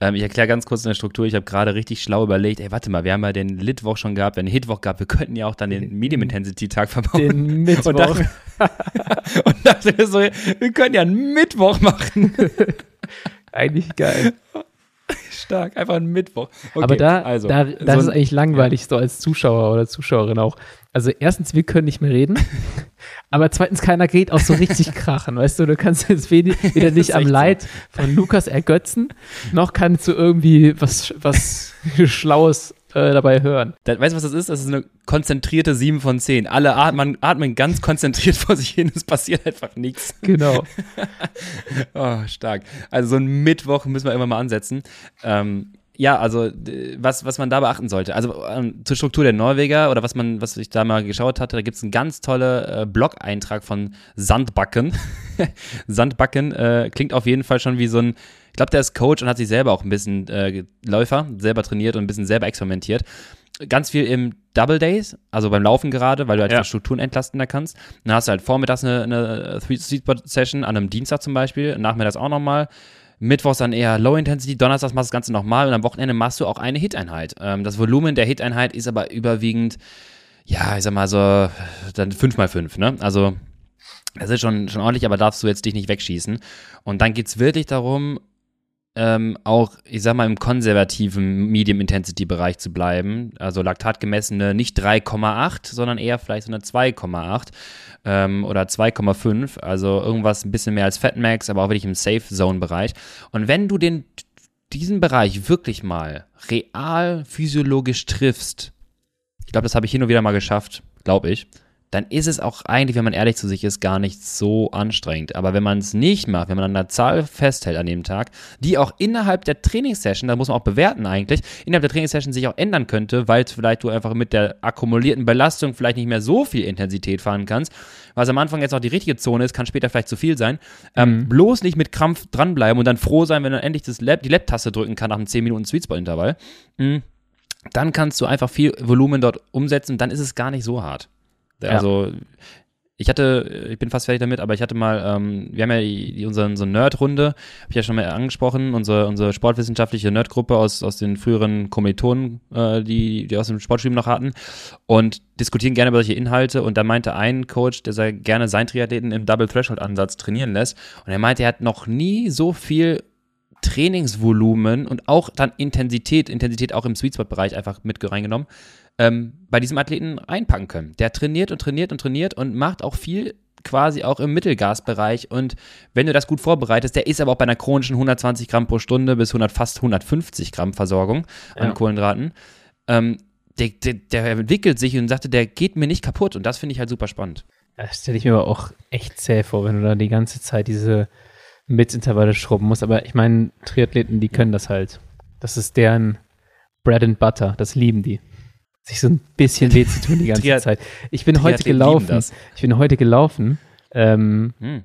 Speaker 1: Ähm, ich erkläre ganz kurz in der Struktur. Ich habe gerade richtig schlau überlegt, ey, warte mal, wir haben ja den Litwoch schon gehabt, wir haben den Hitwoch gehabt, wir könnten ja auch dann den Medium-Intensity-Tag verbauen.
Speaker 2: Den Mittwoch. Und dachte,
Speaker 1: und dachte so, wir können ja einen Mittwoch machen.
Speaker 2: Eigentlich geil.
Speaker 1: Stark, einfach ein Mittwoch.
Speaker 2: Okay, Aber da, also, da das so ist eigentlich langweilig, ja. so als Zuschauer oder Zuschauerin auch. Also erstens, wir können nicht mehr reden. Aber zweitens, keiner geht auch so richtig krachen, weißt du? Du kannst jetzt weder, weder dich am Leid von Lukas ergötzen, noch kannst du irgendwie was, was Schlaues äh, dabei hören.
Speaker 1: Das, weißt du, was das ist? Das ist eine konzentrierte 7 von 10. Alle atmen, atmen ganz konzentriert vor sich hin, es passiert einfach nichts.
Speaker 2: Genau.
Speaker 1: oh, stark. Also so ein Mittwoch müssen wir immer mal ansetzen. Ähm, ja, also was, was man da beachten sollte. Also ähm, zur Struktur der Norweger oder was man, was ich da mal geschaut hatte, da gibt es einen ganz tolle äh, Blog-Eintrag von Sandbacken. Sandbacken äh, klingt auf jeden Fall schon wie so ein, ich glaube, der ist Coach und hat sich selber auch ein bisschen äh, Läufer, selber trainiert und ein bisschen selber experimentiert. Ganz viel im Double Days, also beim Laufen gerade, weil du halt ja. Strukturen entlasten da kannst. Dann hast du halt vormittags eine, eine Three-Spot-Session an einem Dienstag zum Beispiel, nachmittags auch nochmal. Mittwochs dann eher Low Intensity, Donnerstags machst du das Ganze nochmal und am Wochenende machst du auch eine Hit-Einheit. Ähm, das Volumen der Hit-Einheit ist aber überwiegend, ja, ich sag mal so, dann 5x5, ne? Also, das ist schon, schon ordentlich, aber darfst du jetzt dich nicht wegschießen. Und dann geht's wirklich darum, ähm, auch, ich sag mal, im konservativen Medium-Intensity-Bereich zu bleiben. Also laktatgemessene nicht 3,8, sondern eher vielleicht so eine 2,8 ähm, oder 2,5. Also irgendwas ein bisschen mehr als Fatmax, aber auch wirklich im Safe-Zone-Bereich. Und wenn du den, diesen Bereich wirklich mal real physiologisch triffst, ich glaube, das habe ich hin und wieder mal geschafft, glaube ich, dann ist es auch eigentlich, wenn man ehrlich zu sich ist, gar nicht so anstrengend. Aber wenn man es nicht macht, wenn man an einer Zahl festhält an dem Tag, die auch innerhalb der Trainingssession, da muss man auch bewerten eigentlich, innerhalb der Trainingssession sich auch ändern könnte, weil vielleicht du einfach mit der akkumulierten Belastung vielleicht nicht mehr so viel Intensität fahren kannst, was am Anfang jetzt auch die richtige Zone ist, kann später vielleicht zu viel sein. Ähm, mhm. bloß nicht mit Krampf dranbleiben und dann froh sein, wenn du endlich das Lab, die Lab-Taste drücken kann nach einem 10 Minuten Sweetspot-Intervall. Mhm. Dann kannst du einfach viel Volumen dort umsetzen, dann ist es gar nicht so hart. Also ja. ich hatte, ich bin fast fertig damit, aber ich hatte mal, ähm, wir haben ja die, die, unsere, unsere Nerd-Runde, habe ich ja schon mal angesprochen, unsere, unsere sportwissenschaftliche Nerd-Gruppe aus, aus den früheren Kommilitonen, äh, die, die aus dem Sportstudium noch hatten und diskutieren gerne über solche Inhalte und da meinte ein Coach, der sei gerne seinen Triathleten im Double-Threshold-Ansatz trainieren lässt und er meinte, er hat noch nie so viel Trainingsvolumen und auch dann Intensität, Intensität auch im Sweet Spot Bereich einfach mit reingenommen, ähm, bei diesem Athleten einpacken können. Der trainiert und trainiert und trainiert und macht auch viel quasi auch im Mittelgasbereich und wenn du das gut vorbereitest, der ist aber auch bei einer chronischen 120 Gramm pro Stunde bis 100, fast 150 Gramm Versorgung an ja. Kohlenhydraten, ähm, der, der, der, entwickelt sich und sagte, der geht mir nicht kaputt und das finde ich halt super spannend.
Speaker 2: Das stelle ich mir aber auch echt zäh vor, wenn du da die ganze Zeit diese Mitintervalle schrubben musst, aber ich meine, Triathleten, die können das halt. Das ist deren Bread and Butter, das lieben die sich so ein bisschen weh zu tun die ganze Zeit. Ich bin heute gelaufen. Ich bin heute gelaufen ähm, hm.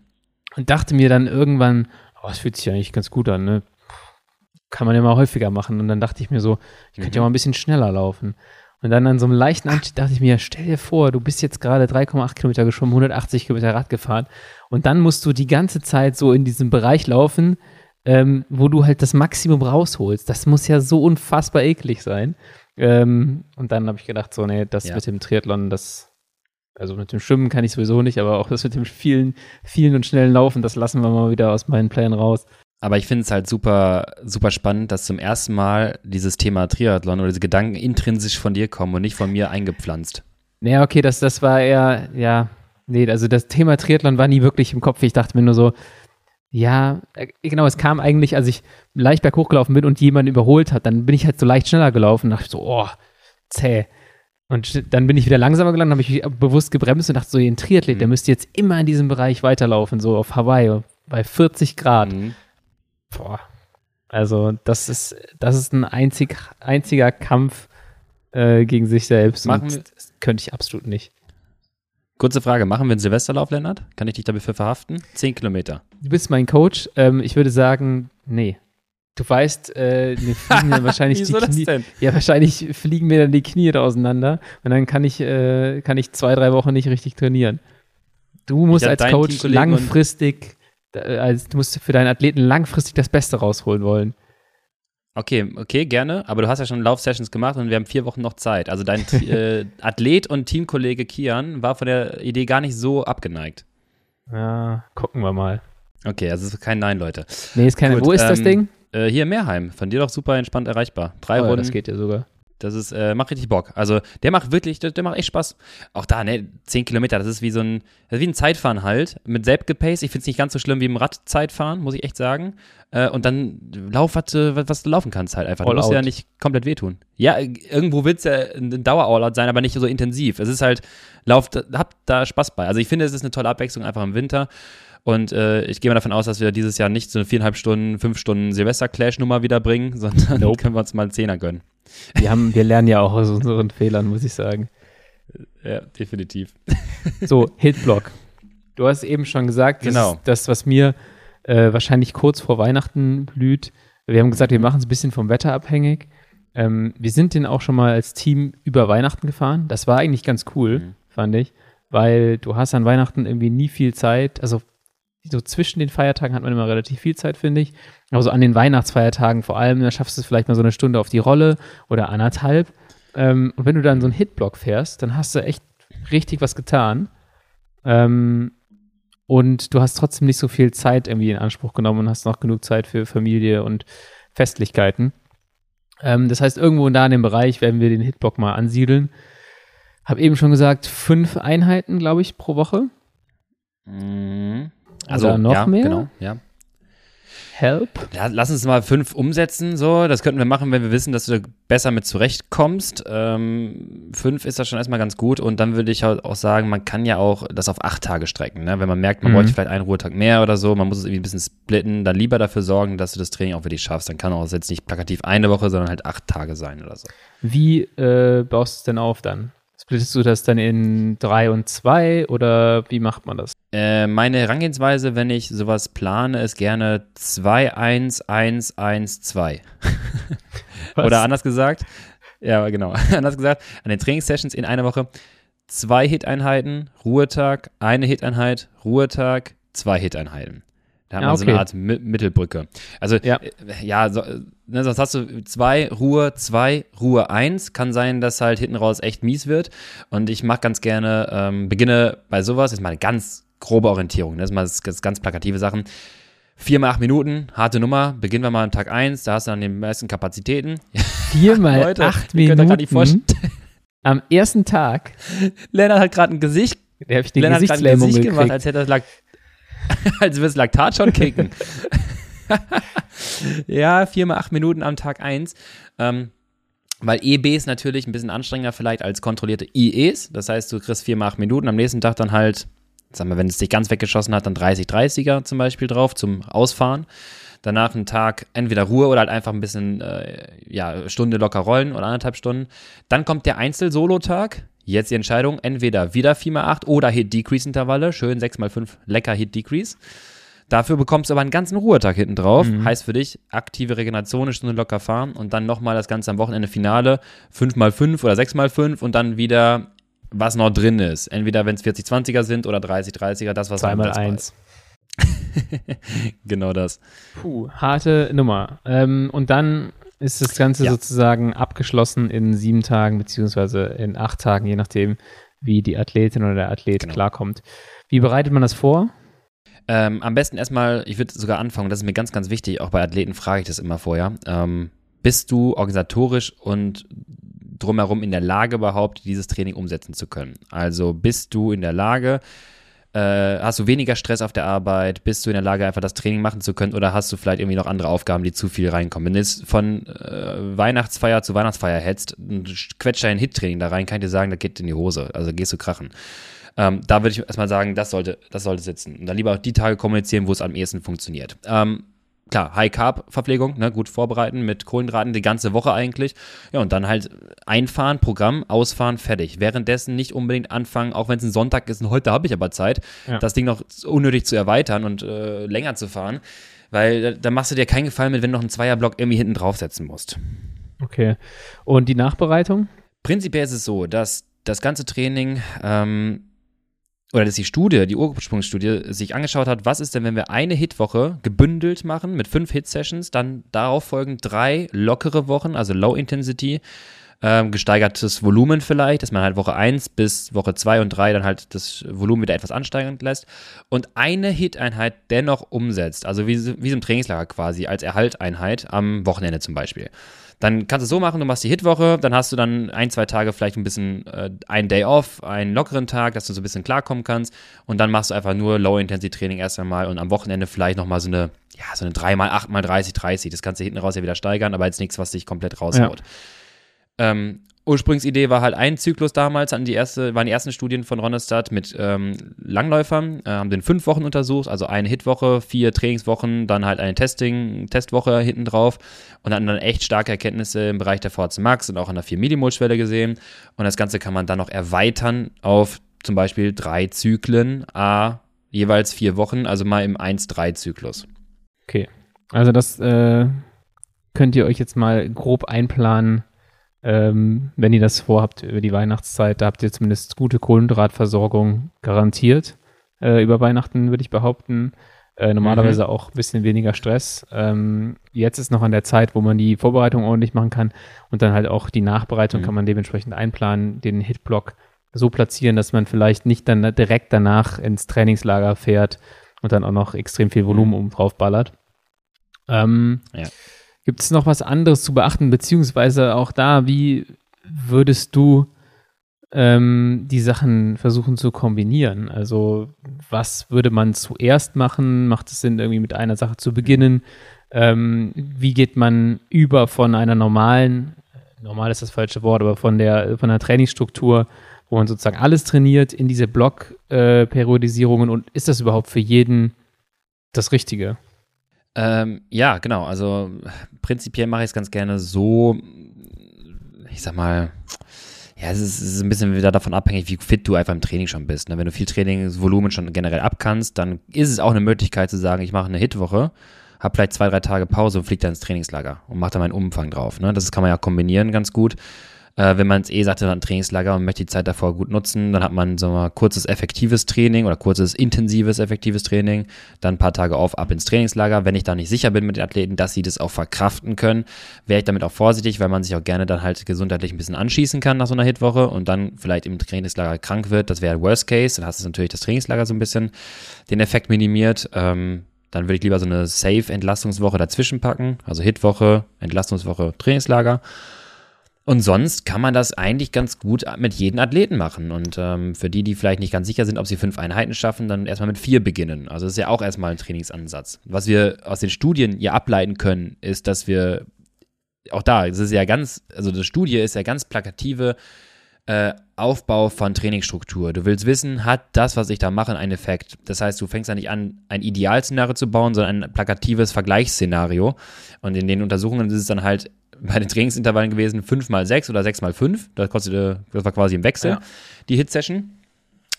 Speaker 2: und dachte mir dann irgendwann, oh, es fühlt sich eigentlich ganz gut an, ne? Kann man ja mal häufiger machen. Und dann dachte ich mir so, ich könnte mhm. ja mal ein bisschen schneller laufen. Und dann an so einem leichten Anstieg dachte ich mir, stell dir vor, du bist jetzt gerade 3,8 Kilometer geschwommen, 180 Kilometer Rad gefahren und dann musst du die ganze Zeit so in diesem Bereich laufen, ähm, wo du halt das Maximum rausholst. Das muss ja so unfassbar eklig sein. Ähm, und dann habe ich gedacht, so, nee, das ja. mit dem Triathlon, das, also mit dem Schwimmen kann ich sowieso nicht, aber auch das mit dem vielen, vielen und schnellen Laufen, das lassen wir mal wieder aus meinen Plänen raus.
Speaker 1: Aber ich finde es halt super, super spannend, dass zum ersten Mal dieses Thema Triathlon oder diese Gedanken intrinsisch von dir kommen und nicht von mir eingepflanzt.
Speaker 2: Naja, okay, das, das war eher, ja, nee, also das Thema Triathlon war nie wirklich im Kopf. Ich dachte mir nur so, ja, äh, genau, es kam eigentlich, als ich leicht berghoch gelaufen bin und jemanden überholt hat, dann bin ich halt so leicht schneller gelaufen und dachte so, oh, zäh. Und dann bin ich wieder langsamer gelandet, habe ich bewusst gebremst und dachte so, ein Triathlet, mhm. der müsste jetzt immer in diesem Bereich weiterlaufen, so auf Hawaii, bei 40 Grad. Mhm. Boah. Also, das ist, das ist ein einzig, einziger Kampf äh, gegen sich selbst.
Speaker 1: Machen und das
Speaker 2: könnte ich absolut nicht.
Speaker 1: Kurze Frage, machen wir einen Silvesterlauf, Lennart? Kann ich dich dafür verhaften? Zehn Kilometer.
Speaker 2: Du bist mein Coach. Ähm, ich würde sagen, nee. Du weißt, äh, mir fliegen dann wahrscheinlich die Knie. Ja, wahrscheinlich fliegen mir dann die Knie da auseinander und dann kann ich, äh, kann ich zwei, drei Wochen nicht richtig trainieren. Du musst als Coach langfristig, äh, als, du musst für deinen Athleten langfristig das Beste rausholen wollen.
Speaker 1: Okay, okay, gerne. Aber du hast ja schon Laufsessions gemacht und wir haben vier Wochen noch Zeit. Also dein äh, Athlet und Teamkollege Kian war von der Idee gar nicht so abgeneigt.
Speaker 2: Ja, gucken wir mal.
Speaker 1: Okay, also es ist kein Nein, Leute.
Speaker 2: Nee, ist kein Wo ist ähm, das Ding?
Speaker 1: Äh, hier in Meerheim. Von dir doch super entspannt erreichbar. Drei
Speaker 2: oh,
Speaker 1: Runden.
Speaker 2: Das geht ja sogar.
Speaker 1: Das ist, äh, macht richtig Bock. Also der macht wirklich, der, der, macht echt Spaß. Auch da, ne, 10 Kilometer, das ist wie so ein, wie ein Zeitfahren halt, mit Selbstgepace. Ich finde es nicht ganz so schlimm wie im Radzeitfahren, muss ich echt sagen. Äh, und dann lauf, was, was, was du laufen kannst halt einfach. All du musst out. ja nicht komplett wehtun. Ja, irgendwo wird es ja ein Dauer-All-Out sein, aber nicht so intensiv. Es ist halt, lauft, habt da Spaß bei. Also ich finde, es ist eine tolle Abwechslung einfach im Winter. Und äh, ich gehe mal davon aus, dass wir dieses Jahr nicht so eine viereinhalb Stunden, fünf Stunden Silvester-Clash-Nummer wieder bringen, sondern nope. können wir uns mal einen Zehner gönnen.
Speaker 2: Wir, haben, wir lernen ja auch aus unseren Fehlern, muss ich sagen.
Speaker 1: Ja, definitiv.
Speaker 2: So, Hitblock. Du hast eben schon gesagt,
Speaker 1: das genau.
Speaker 2: ist das, was mir äh, wahrscheinlich kurz vor Weihnachten blüht. Wir haben gesagt, wir machen es ein bisschen vom Wetter abhängig. Ähm, wir sind den auch schon mal als Team über Weihnachten gefahren. Das war eigentlich ganz cool, mhm. fand ich, weil du hast an Weihnachten irgendwie nie viel Zeit. Also so zwischen den Feiertagen hat man immer relativ viel Zeit, finde ich. Aber so an den Weihnachtsfeiertagen vor allem, da schaffst du es vielleicht mal so eine Stunde auf die Rolle oder anderthalb. Ähm, und wenn du dann so einen Hitblock fährst, dann hast du echt richtig was getan. Ähm, und du hast trotzdem nicht so viel Zeit irgendwie in Anspruch genommen und hast noch genug Zeit für Familie und Festlichkeiten. Ähm, das heißt, irgendwo da in dem Bereich werden wir den Hitblock mal ansiedeln. Hab eben schon gesagt, fünf Einheiten, glaube ich, pro Woche.
Speaker 1: Mhm.
Speaker 2: Also Oder noch
Speaker 1: ja,
Speaker 2: mehr?
Speaker 1: Genau, ja.
Speaker 2: Help.
Speaker 1: Lass uns mal fünf umsetzen. So, das könnten wir machen, wenn wir wissen, dass du besser mit zurechtkommst. Ähm, fünf ist das schon erstmal ganz gut. Und dann würde ich auch sagen, man kann ja auch das auf acht Tage strecken. Ne? Wenn man merkt, man mhm. bräuchte vielleicht einen Ruhetag mehr oder so, man muss es irgendwie ein bisschen splitten, dann lieber dafür sorgen, dass du das Training auch wirklich schaffst. Dann kann auch jetzt nicht plakativ eine Woche, sondern halt acht Tage sein oder so.
Speaker 2: Wie äh, baust du es denn auf dann? Splittest du das dann in drei und zwei oder wie macht man das?
Speaker 1: Äh, meine Herangehensweise, wenn ich sowas plane, ist gerne 2, 1, 1, 1, 2. oder anders gesagt, ja, genau, anders gesagt, an den Trainingssessions in einer Woche zwei Hit-Einheiten, Ruhetag, eine Hit-Einheit, Ruhetag, zwei Hit-Einheiten. Da haben ja, wir okay. so eine Art Mi Mittelbrücke. Also, ja, äh, ja so, ne, sonst hast du zwei, Ruhe, zwei, Ruhe, eins. Kann sein, dass halt hinten raus echt mies wird. Und ich mache ganz gerne, ähm, beginne bei sowas, ist mal eine ganz grobe Orientierung. Ne? Das ist mal das, das ganz plakative Sachen. Vier mal acht Minuten, harte Nummer. Beginnen wir mal am Tag eins, da hast du dann die meisten Kapazitäten.
Speaker 2: Vier mal Leute, acht Minuten. Am ersten Tag.
Speaker 1: Lennart hat gerade ein Gesicht.
Speaker 2: Der habe ich die Lennart Gesicht
Speaker 1: gemacht, als hätte er als würde das Laktat schon kicken. ja, viermal acht Minuten am Tag eins. Ähm, weil EB ist natürlich ein bisschen anstrengender vielleicht als kontrollierte IEs. Das heißt, du kriegst viermal acht Minuten, am nächsten Tag dann halt, sagen wir, wenn es dich ganz weggeschossen hat, dann 30, 30er zum Beispiel drauf zum Ausfahren. Danach einen Tag entweder Ruhe oder halt einfach ein bisschen, äh, ja, Stunde locker rollen oder anderthalb Stunden. Dann kommt der Einzel-Solo-Tag. Jetzt die Entscheidung, entweder wieder 4x8 oder Hit-Decrease-Intervalle, schön 6x5, lecker Hit-Decrease. Dafür bekommst du aber einen ganzen Ruhetag hinten drauf. Mhm. Heißt für dich, aktive Regeneration, eine Stunde locker fahren und dann nochmal das Ganze am Wochenende Finale, 5x5 oder 6x5 und dann wieder, was noch drin ist. Entweder wenn es 40-20er sind oder 30-30er, das, was
Speaker 2: 2x1.
Speaker 1: genau das.
Speaker 2: Puh, harte Nummer. Ähm, und dann ist das Ganze ja. sozusagen abgeschlossen in sieben Tagen beziehungsweise in acht Tagen, je nachdem, wie die Athletin oder der Athlet genau. klarkommt. Wie bereitet man das vor?
Speaker 1: Ähm, am besten erstmal, ich würde sogar anfangen, das ist mir ganz, ganz wichtig, auch bei Athleten frage ich das immer vorher. Ähm, bist du organisatorisch und drumherum in der Lage überhaupt, dieses Training umsetzen zu können? Also bist du in der Lage, äh, hast du weniger Stress auf der Arbeit? Bist du in der Lage, einfach das Training machen zu können? Oder hast du vielleicht irgendwie noch andere Aufgaben, die zu viel reinkommen? Wenn du jetzt von äh, Weihnachtsfeier zu Weihnachtsfeier hetzt, quetscht dein Hit-Training da rein, kann ich dir sagen, da geht in die Hose. Also gehst du krachen. Ähm, da würde ich erstmal sagen, das sollte, das sollte sitzen. Und dann lieber auch die Tage kommunizieren, wo es am ehesten funktioniert. Ähm, klar, High-Carb-Verpflegung, ne, gut vorbereiten mit Kohlenhydraten die ganze Woche eigentlich. Ja, und dann halt einfahren, Programm, ausfahren, fertig. Währenddessen nicht unbedingt anfangen, auch wenn es ein Sonntag ist und heute habe ich aber Zeit, ja. das Ding noch unnötig zu erweitern und äh, länger zu fahren. Weil da, da machst du dir keinen Gefallen mit, wenn du noch einen Zweierblock irgendwie hinten draufsetzen musst.
Speaker 2: Okay. Und die Nachbereitung?
Speaker 1: Prinzipiell ist es so, dass das ganze Training ähm, oder dass die Studie, die Ursprungsstudie, sich angeschaut hat, was ist denn, wenn wir eine Hitwoche gebündelt machen mit fünf Hit-Sessions, dann darauf folgen drei lockere Wochen, also Low Intensity, ähm, gesteigertes Volumen vielleicht, dass man halt Woche 1 bis Woche 2 und 3 dann halt das Volumen wieder etwas ansteigend lässt und eine Hit-Einheit dennoch umsetzt, also wie, wie so ein Trainingslager quasi, als Erhalteinheit am Wochenende zum Beispiel. Dann kannst du es so machen, du machst die Hitwoche, dann hast du dann ein, zwei Tage vielleicht ein bisschen äh, einen Day off, einen lockeren Tag, dass du so ein bisschen klarkommen kannst und dann machst du einfach nur Low-Intensity-Training erst einmal und am Wochenende vielleicht nochmal so eine, ja, so eine 3x8 x 30, 30. Das kannst du hinten raus ja wieder steigern, aber jetzt nichts, was dich komplett raushaut. Ja. Ähm, Ursprungsidee war halt ein Zyklus damals, an die erste, waren die ersten Studien von Ronestadt mit ähm, Langläufern, äh, haben den fünf Wochen untersucht, also eine Hitwoche, vier Trainingswochen, dann halt eine Testing, Testwoche hinten drauf und hatten dann echt starke Erkenntnisse im Bereich der VHC Max und auch an der 4 Millimol-Schwelle gesehen. Und das Ganze kann man dann noch erweitern auf zum Beispiel drei Zyklen, a jeweils vier Wochen, also mal im 1-3-Zyklus.
Speaker 2: Okay, also das äh, könnt ihr euch jetzt mal grob einplanen ähm, wenn ihr das vorhabt über die Weihnachtszeit, da habt ihr zumindest gute Kohlenhydratversorgung garantiert. Äh, über Weihnachten würde ich behaupten. Äh, normalerweise mhm. auch ein bisschen weniger Stress. Ähm, jetzt ist noch an der Zeit, wo man die Vorbereitung ordentlich machen kann und dann halt auch die Nachbereitung mhm. kann man dementsprechend einplanen, den Hitblock so platzieren, dass man vielleicht nicht dann direkt danach ins Trainingslager fährt und dann auch noch extrem viel Volumen um drauf ballert. Ähm, ja. Gibt es noch was anderes zu beachten, beziehungsweise auch da, wie würdest du ähm, die Sachen versuchen zu kombinieren? Also was würde man zuerst machen? Macht es Sinn, irgendwie mit einer Sache zu beginnen? Ähm, wie geht man über von einer normalen, normal ist das falsche Wort, aber von der, von der Trainingsstruktur, wo man sozusagen alles trainiert, in diese Block-Periodisierungen äh, und ist das überhaupt für jeden das Richtige?
Speaker 1: Ähm, ja, genau. Also prinzipiell mache ich es ganz gerne so, ich sag mal, ja, es ist, es ist, ein bisschen wieder davon abhängig, wie fit du einfach im Training schon bist. Ne? Wenn du viel Trainingsvolumen schon generell abkannst, dann ist es auch eine Möglichkeit zu sagen, ich mache eine Hitwoche, habe vielleicht zwei, drei Tage Pause und fliege dann ins Trainingslager und mache da meinen Umfang drauf. Ne? Das kann man ja kombinieren ganz gut. Äh, wenn man es eh sagte, dann Trainingslager und möchte die Zeit davor gut nutzen, dann hat man so mal kurzes effektives Training oder kurzes intensives effektives Training, dann ein paar Tage auf, ab ins Trainingslager. Wenn ich da nicht sicher bin mit den Athleten, dass sie das auch verkraften können, wäre ich damit auch vorsichtig, weil man sich auch gerne dann halt gesundheitlich ein bisschen anschießen kann nach so einer Hitwoche und dann vielleicht im Trainingslager krank wird. Das wäre Worst Case. Dann hast du natürlich das Trainingslager so ein bisschen den Effekt minimiert. Ähm, dann würde ich lieber so eine Safe-Entlastungswoche dazwischen packen. Also Hitwoche, Entlastungswoche, Trainingslager. Und sonst kann man das eigentlich ganz gut mit jedem Athleten machen. Und ähm, für die, die vielleicht nicht ganz sicher sind, ob sie fünf Einheiten schaffen, dann erstmal mit vier beginnen. Also das ist ja auch erstmal ein Trainingsansatz. Was wir aus den Studien ja ableiten können, ist, dass wir auch da, es ist ja ganz, also die Studie ist ja ganz plakative äh, Aufbau von Trainingsstruktur. Du willst wissen, hat das, was ich da mache, einen Effekt? Das heißt, du fängst ja nicht an, ein Idealszenario zu bauen, sondern ein plakatives Vergleichsszenario. Und in den Untersuchungen ist es dann halt bei den Trainingsintervallen gewesen 5 mal 6 oder 6 mal 5. Das, kostete, das war quasi im Wechsel, ja. die Hit-Session.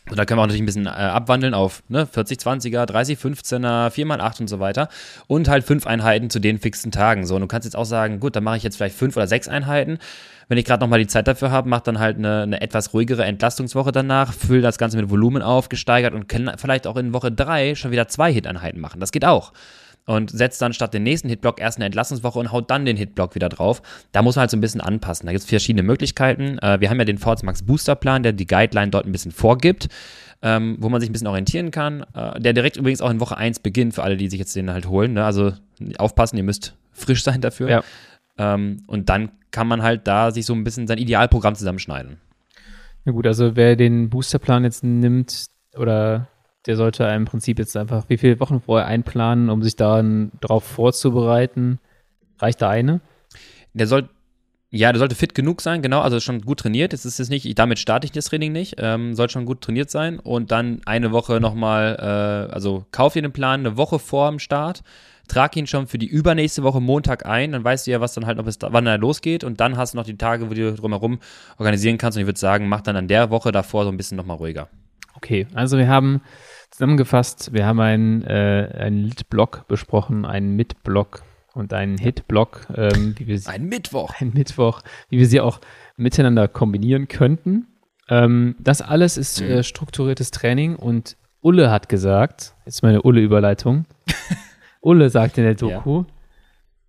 Speaker 1: Und da können wir auch natürlich ein bisschen äh, abwandeln auf ne, 40, 20er, 30, 15er, 4 mal 8 und so weiter. Und halt fünf Einheiten zu den fixen Tagen. So, und du kannst jetzt auch sagen, gut, dann mache ich jetzt vielleicht fünf oder sechs Einheiten. Wenn ich gerade nochmal die Zeit dafür habe, mach dann halt eine, eine etwas ruhigere Entlastungswoche danach, fülle das Ganze mit Volumen auf, gesteigert und kann vielleicht auch in Woche 3 schon wieder zwei Hit-Einheiten machen. Das geht auch und setzt dann statt den nächsten Hitblock erst eine Entlassungswoche und haut dann den Hitblock wieder drauf. Da muss man halt so ein bisschen anpassen. Da gibt es verschiedene Möglichkeiten. Äh, wir haben ja den VZ Max Booster Plan, der die Guideline dort ein bisschen vorgibt. Ähm, wo man sich ein bisschen orientieren kann, äh, der direkt übrigens auch in Woche 1 beginnt, für alle, die sich jetzt den halt holen. Ne? Also aufpassen, ihr müsst frisch sein dafür. Ja. Ähm, und dann kann man halt da sich so ein bisschen sein Idealprogramm zusammenschneiden.
Speaker 2: Na gut, also wer den Boosterplan jetzt nimmt oder der sollte im Prinzip jetzt einfach wie viele Wochen vorher einplanen, um sich dann darauf vorzubereiten. Reicht da eine?
Speaker 1: Der soll, ja, der sollte fit genug sein, genau, also schon gut trainiert. Es ist jetzt nicht, damit starte ich das Training nicht, ähm, soll schon gut trainiert sein und dann eine Woche nochmal, äh, also kauf dir den Plan eine Woche vor dem Start, trag ihn schon für die übernächste Woche Montag ein, dann weißt du ja, was dann halt noch bis wann er losgeht und dann hast du noch die Tage, wo du drumherum organisieren kannst und ich würde sagen, mach dann an der Woche davor so ein bisschen nochmal ruhiger.
Speaker 2: Okay, also wir haben Zusammengefasst, wir haben einen, äh, einen Lit-Block besprochen, einen Mit-Block und einen Hit-Block. Ähm,
Speaker 1: ein Mittwoch.
Speaker 2: Ein Mittwoch, wie wir sie auch miteinander kombinieren könnten. Ähm, das alles ist mhm. äh, strukturiertes Training und Ulle hat gesagt, jetzt meine Ulle-Überleitung. Ulle sagt in der Doku, ja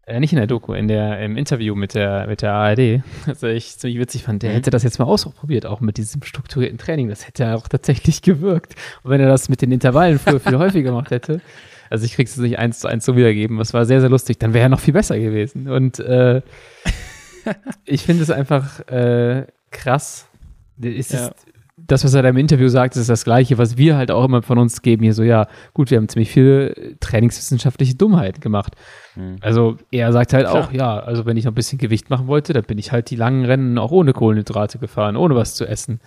Speaker 2: äh, nicht in der Doku, in der, im Interview mit der, mit der ARD, also ich ziemlich witzig fand, der mhm. hätte das jetzt mal ausprobiert, auch mit diesem strukturierten Training. Das hätte auch tatsächlich gewirkt. Und wenn er das mit den Intervallen früher viel häufiger gemacht hätte, also ich krieg's nicht eins zu eins so wiedergeben, das war sehr, sehr lustig, dann wäre er noch viel besser gewesen. Und äh, ich finde es einfach äh, krass. Es ja. ist, das, was er da im Interview sagt, ist das Gleiche, was wir halt auch immer von uns geben. Hier so, ja, gut, wir haben ziemlich viel trainingswissenschaftliche Dummheit gemacht. Mhm. Also er sagt halt Klar. auch, ja, also wenn ich noch ein bisschen Gewicht machen wollte, dann bin ich halt die langen Rennen auch ohne Kohlenhydrate gefahren, ohne was zu essen.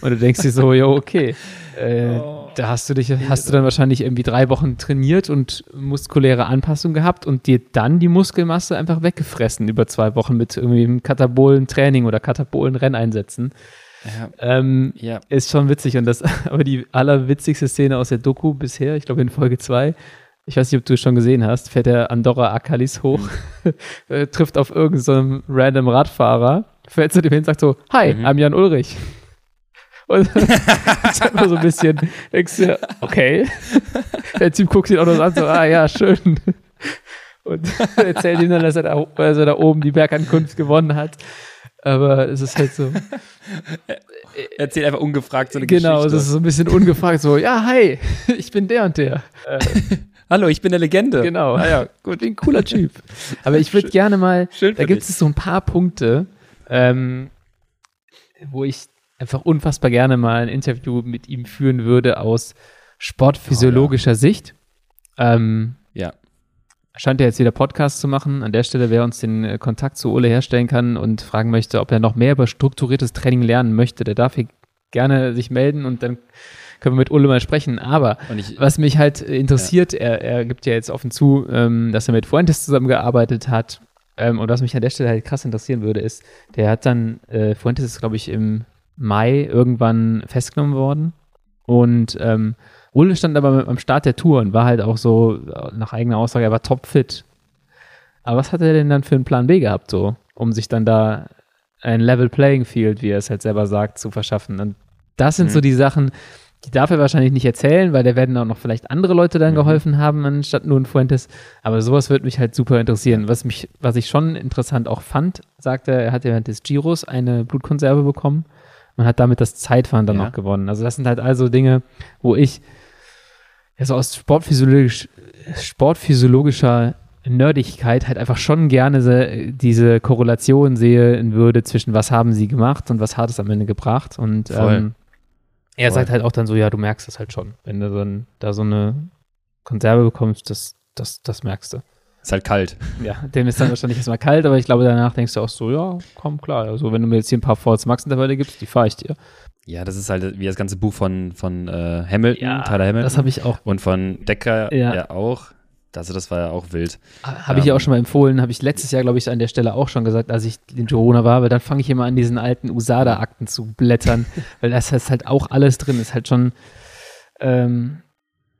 Speaker 2: Und du denkst dir so, ja, okay. Äh, oh, da hast du dich, hast du dann wahrscheinlich irgendwie drei Wochen trainiert und muskuläre Anpassung gehabt und dir dann die Muskelmasse einfach weggefressen über zwei Wochen mit irgendwie einem katabolen Training oder katabolen Renneinsätzen. Ja. Ähm, ja. Ist schon witzig. Und das, aber die allerwitzigste Szene aus der Doku bisher, ich glaube in Folge 2, ich weiß nicht, ob du es schon gesehen hast, fährt der Andorra Akalis hoch, mhm. trifft auf irgendeinen so random Radfahrer, fährt zu dem hin und sagt so, Hi, mhm. I'm Jan Ulrich. Und ist einfach so ein bisschen, denkst du, okay. Der Typ guckt ihn auch noch an, so, ah ja, schön. Und erzählt ihm dann, dass er, da, dass er da oben die Bergankunft gewonnen hat. Aber es ist halt so.
Speaker 1: Er erzählt einfach ungefragt so eine
Speaker 2: genau, Geschichte. Genau, es ist so ein bisschen ungefragt, so, ja, hi, ich bin der und der. Äh,
Speaker 1: Hallo, ich bin der Legende.
Speaker 2: Genau. Ah, ja, gut. Ein cooler Typ. Aber ich würde gerne mal, Schön da gibt es so ein paar Punkte, ähm, wo ich einfach unfassbar gerne mal ein Interview mit ihm führen würde aus sportphysiologischer oh, ja. Sicht. Ähm. Scheint er jetzt wieder Podcast zu machen. An der Stelle, wer uns den äh, Kontakt zu Ole herstellen kann und fragen möchte, ob er noch mehr über strukturiertes Training lernen möchte, der darf hier gerne sich melden und dann können wir mit Ole mal sprechen. Aber ich, was mich halt interessiert, ja. er, er gibt ja jetzt offen zu, ähm, dass er mit Fuentes zusammengearbeitet hat. Ähm, und was mich an der Stelle halt krass interessieren würde, ist, der hat dann, äh, Fuentes ist, glaube ich, im Mai irgendwann festgenommen worden. Und ähm, Ulle stand aber am Start der Tour und war halt auch so, nach eigener Aussage, er war topfit. Aber was hat er denn dann für einen Plan B gehabt, so, um sich dann da ein Level Playing Field, wie er es halt selber sagt, zu verschaffen? Und das sind mhm. so die Sachen, die darf er wahrscheinlich nicht erzählen, weil da werden auch noch vielleicht andere Leute dann mhm. geholfen haben, anstatt nur ein Fuentes. Aber sowas würde mich halt super interessieren. Was mich, was ich schon interessant auch fand, sagte er, er hat ja während des Giros eine Blutkonserve bekommen man hat damit das Zeitfahren dann ja. noch gewonnen. Also das sind halt also Dinge, wo ich ja, so aus sportphysiologisch, sportphysiologischer Nerdigkeit halt einfach schon gerne diese Korrelation sehen würde zwischen was haben sie gemacht und was hat es am Ende gebracht. Und ähm, er Voll. sagt halt auch dann so, ja, du merkst es halt schon, wenn du dann da so eine Konserve bekommst, das, das, das merkst du.
Speaker 1: Ist halt kalt.
Speaker 2: Ja, dem ist dann wahrscheinlich erstmal kalt, aber ich glaube, danach denkst du auch so, ja, komm, klar. Also, wenn du mir jetzt hier ein paar False Max Intervalle gibst, die fahre ich dir.
Speaker 1: Ja, das ist halt wie das ganze Buch von, von äh, Hamilton,
Speaker 2: ja,
Speaker 1: Tyler Hamilton.
Speaker 2: Das habe ich auch.
Speaker 1: Und von Decker ja, ja auch. Also das war ja auch wild.
Speaker 2: Habe ich ja auch ähm, schon mal empfohlen, habe ich letztes Jahr, glaube ich, an der Stelle auch schon gesagt, als ich in Girona war, weil dann fange ich immer an, diesen alten USADA-Akten zu blättern, weil das ist halt auch alles drin, ist halt schon ähm,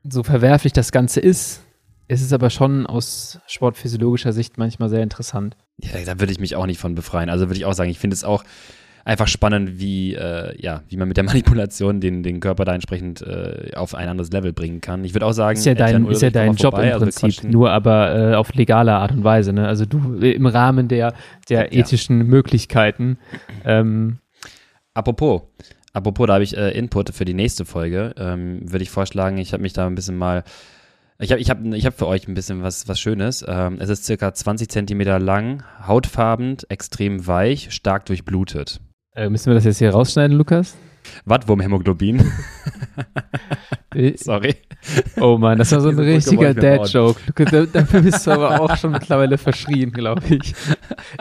Speaker 2: so verwerflich das Ganze ist, es ist aber schon aus sportphysiologischer Sicht manchmal sehr interessant.
Speaker 1: Ja, da würde ich mich auch nicht von befreien. Also würde ich auch sagen, ich finde es auch einfach spannend, wie, äh, ja, wie man mit der Manipulation den, den Körper da entsprechend äh, auf ein anderes Level bringen kann. Ich würde auch sagen,
Speaker 2: ist ja dein, ist ja dein Job vorbei, im also Prinzip, also nur aber äh, auf legale Art und Weise. Ne? Also du im Rahmen der, der ja. ethischen Möglichkeiten. Ähm,
Speaker 1: Apropos, apropos, da habe ich äh, Input für die nächste Folge. Ähm, würde ich vorschlagen, ich habe mich da ein bisschen mal ich habe ich hab, ich hab für euch ein bisschen was, was Schönes. Ähm, es ist circa 20 Zentimeter lang, hautfarben, extrem weich, stark durchblutet.
Speaker 2: Äh, müssen wir das jetzt hier rausschneiden, Lukas?
Speaker 1: Wattwurmhämoglobin. Sorry.
Speaker 2: Oh Mann, das war so ein richtiger Dad-Joke. Dafür bist du aber auch schon mittlerweile verschrien, glaube ich.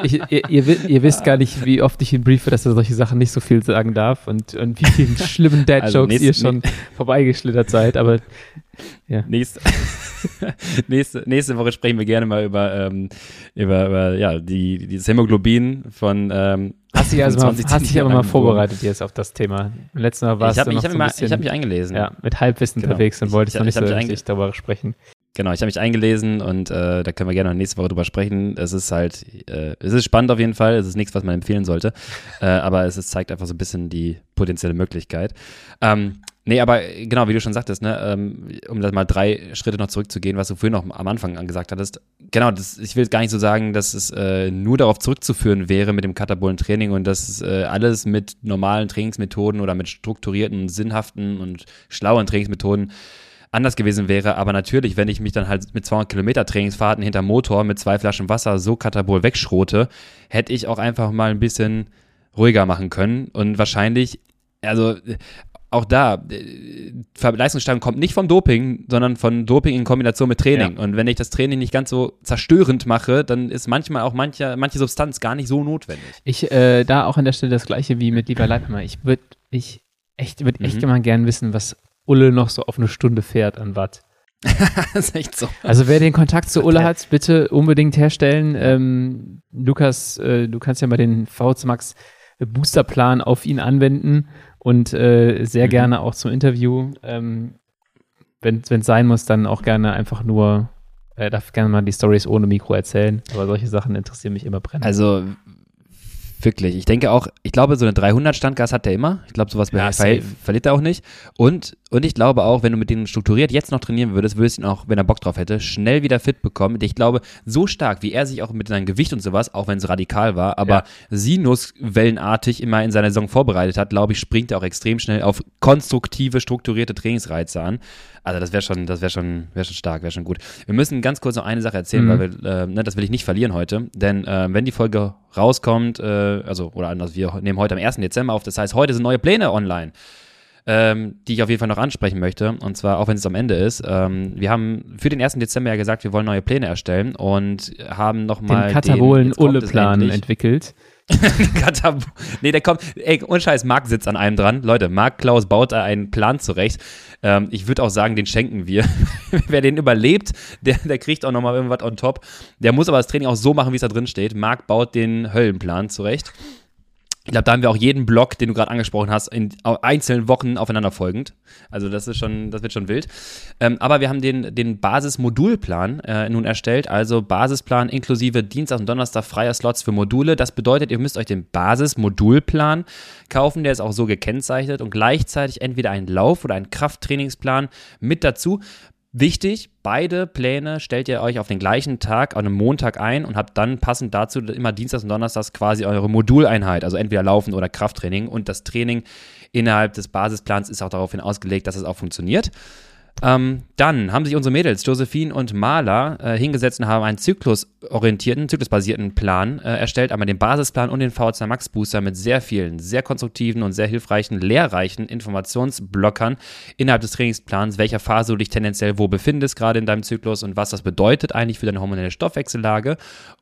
Speaker 2: ich ihr, ihr, ihr, wisst gar nicht, wie oft ich ihn briefe, dass er solche Sachen nicht so viel sagen darf und, und wie vielen schlimmen Dad-Jokes also ihr schon vorbeigeschlittert seid, aber
Speaker 1: ja. Nächste, nächste, nächste Woche sprechen wir gerne mal über, ähm, über, über ja, die, dieses Hämoglobin von ähm,
Speaker 2: Hast dich also mal, hast dich aber mal vorbereitet jetzt auf das Thema. Letztes Mal warst
Speaker 1: ich hab,
Speaker 2: du noch
Speaker 1: ich
Speaker 2: so
Speaker 1: ein bisschen, Ich habe mich eingelesen.
Speaker 2: Ja, mit Halbwissen genau. unterwegs und wolltest noch nicht so richtig darüber sprechen.
Speaker 1: Genau, ich habe mich eingelesen und äh, da können wir gerne noch nächste Woche drüber sprechen. Es ist halt, äh, es ist spannend auf jeden Fall. Es ist nichts, was man empfehlen sollte. äh, aber es ist, zeigt einfach so ein bisschen die potenzielle Möglichkeit. Ähm, Nee, aber genau, wie du schon sagtest, ne, ähm, um das mal drei Schritte noch zurückzugehen, was du vorhin noch am Anfang gesagt hattest. Genau, das, ich will gar nicht so sagen, dass es äh, nur darauf zurückzuführen wäre mit dem katabolen Training und dass äh, alles mit normalen Trainingsmethoden oder mit strukturierten, sinnhaften und schlauen Trainingsmethoden anders gewesen wäre. Aber natürlich, wenn ich mich dann halt mit 200 Kilometer Trainingsfahrten hinter Motor mit zwei Flaschen Wasser so katabol wegschrote, hätte ich auch einfach mal ein bisschen ruhiger machen können. Und wahrscheinlich, also auch da, äh, Leistungssteigerung kommt nicht vom Doping, sondern von Doping in Kombination mit Training. Ja. Und wenn ich das Training nicht ganz so zerstörend mache, dann ist manchmal auch manche, manche Substanz gar nicht so notwendig.
Speaker 2: Ich, äh, da auch an der Stelle das gleiche wie mit Lieber Leibhammer. Ich würde ich echt, würd echt mhm. immer gern wissen, was Ulle noch so auf eine Stunde fährt an Watt. das ist echt so. Also wer den Kontakt zu Ulle hat, bitte unbedingt herstellen. Ähm, Lukas, äh, du kannst ja mal den VZ Max Boosterplan auf ihn anwenden und äh, sehr mhm. gerne auch zum Interview. Ähm, wenn es sein muss, dann auch gerne einfach nur, er darf gerne mal die Stories ohne Mikro erzählen, aber solche Sachen interessieren mich immer brennend.
Speaker 1: Also Wirklich. Ich denke auch, ich glaube, so eine 300 Standgas hat der immer. Ich glaube, sowas ja, ver verliert er auch nicht. Und, und ich glaube auch, wenn du mit denen strukturiert jetzt noch trainieren würdest, würdest du ihn auch, wenn er Bock drauf hätte, schnell wieder fit bekommen. Ich glaube, so stark, wie er sich auch mit seinem Gewicht und sowas, auch wenn es radikal war, aber ja. Sinuswellenartig immer in seiner Saison vorbereitet hat, glaube ich, springt er auch extrem schnell auf konstruktive, strukturierte Trainingsreize an. Also das wäre schon, das wäre schon, wäre schon stark, wäre schon gut. Wir müssen ganz kurz noch eine Sache erzählen, mhm. weil wir, äh, ne, das will ich nicht verlieren heute, denn äh, wenn die Folge rauskommt, äh, also oder anders, wir nehmen heute am 1. Dezember auf, das heißt, heute sind neue Pläne online. Ähm, die ich auf jeden Fall noch ansprechen möchte. Und zwar, auch wenn es am Ende ist. Ähm, wir haben für den 1. Dezember ja gesagt, wir wollen neue Pläne erstellen und haben nochmal
Speaker 2: den Katabolen-Ulle-Plan entwickelt.
Speaker 1: Katab nee, der kommt, ey, ohne Scheiß, Marc sitzt an einem dran. Leute, Marc Klaus baut da einen Plan zurecht. Ähm, ich würde auch sagen, den schenken wir. Wer den überlebt, der, der kriegt auch nochmal irgendwas on top. Der muss aber das Training auch so machen, wie es da drin steht. Marc baut den Höllenplan zurecht. Ich glaube, da haben wir auch jeden Block, den du gerade angesprochen hast, in einzelnen Wochen aufeinanderfolgend. Also das ist schon, das wird schon wild. Ähm, aber wir haben den, den Basismodulplan äh, nun erstellt, also Basisplan inklusive Dienstag und Donnerstag freier Slots für Module. Das bedeutet, ihr müsst euch den Basismodulplan kaufen, der ist auch so gekennzeichnet und gleichzeitig entweder einen Lauf- oder einen Krafttrainingsplan mit dazu. Wichtig, beide Pläne stellt ihr euch auf den gleichen Tag, an einem Montag ein und habt dann passend dazu immer Dienstags und Donnerstags quasi eure Moduleinheit, also entweder Laufen oder Krafttraining. Und das Training innerhalb des Basisplans ist auch daraufhin ausgelegt, dass es auch funktioniert. Ähm, dann haben sich unsere Mädels, Josephine und Marla, äh, hingesetzt und haben einen zyklusorientierten, zyklusbasierten Plan äh, erstellt, einmal den Basisplan und den VHC Max Booster mit sehr vielen, sehr konstruktiven und sehr hilfreichen, lehrreichen Informationsblockern innerhalb des Trainingsplans, welcher Phase du dich tendenziell wo befindest, gerade in deinem Zyklus und was das bedeutet eigentlich für deine hormonelle Stoffwechsellage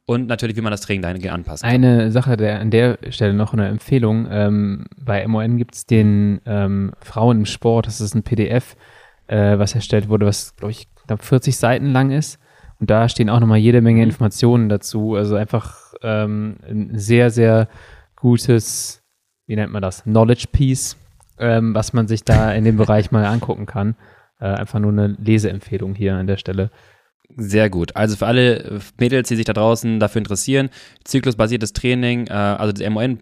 Speaker 1: und natürlich, wie man das Training dahingehend anpasst.
Speaker 2: Eine Sache der, an der Stelle noch eine Empfehlung. Ähm, bei MON gibt es den ähm, Frauen im Sport, das ist ein PDF, äh, was erstellt wurde, was, glaube ich, knapp 40 Seiten lang ist. Und da stehen auch nochmal jede Menge mhm. Informationen dazu. Also einfach ähm, ein sehr, sehr gutes, wie nennt man das, Knowledge Piece, ähm, was man sich da in dem Bereich mal angucken kann. Äh, einfach nur eine Leseempfehlung hier an der Stelle.
Speaker 1: Sehr gut. Also für alle Mädels, die sich da draußen dafür interessieren, zyklusbasiertes Training, äh, also das MON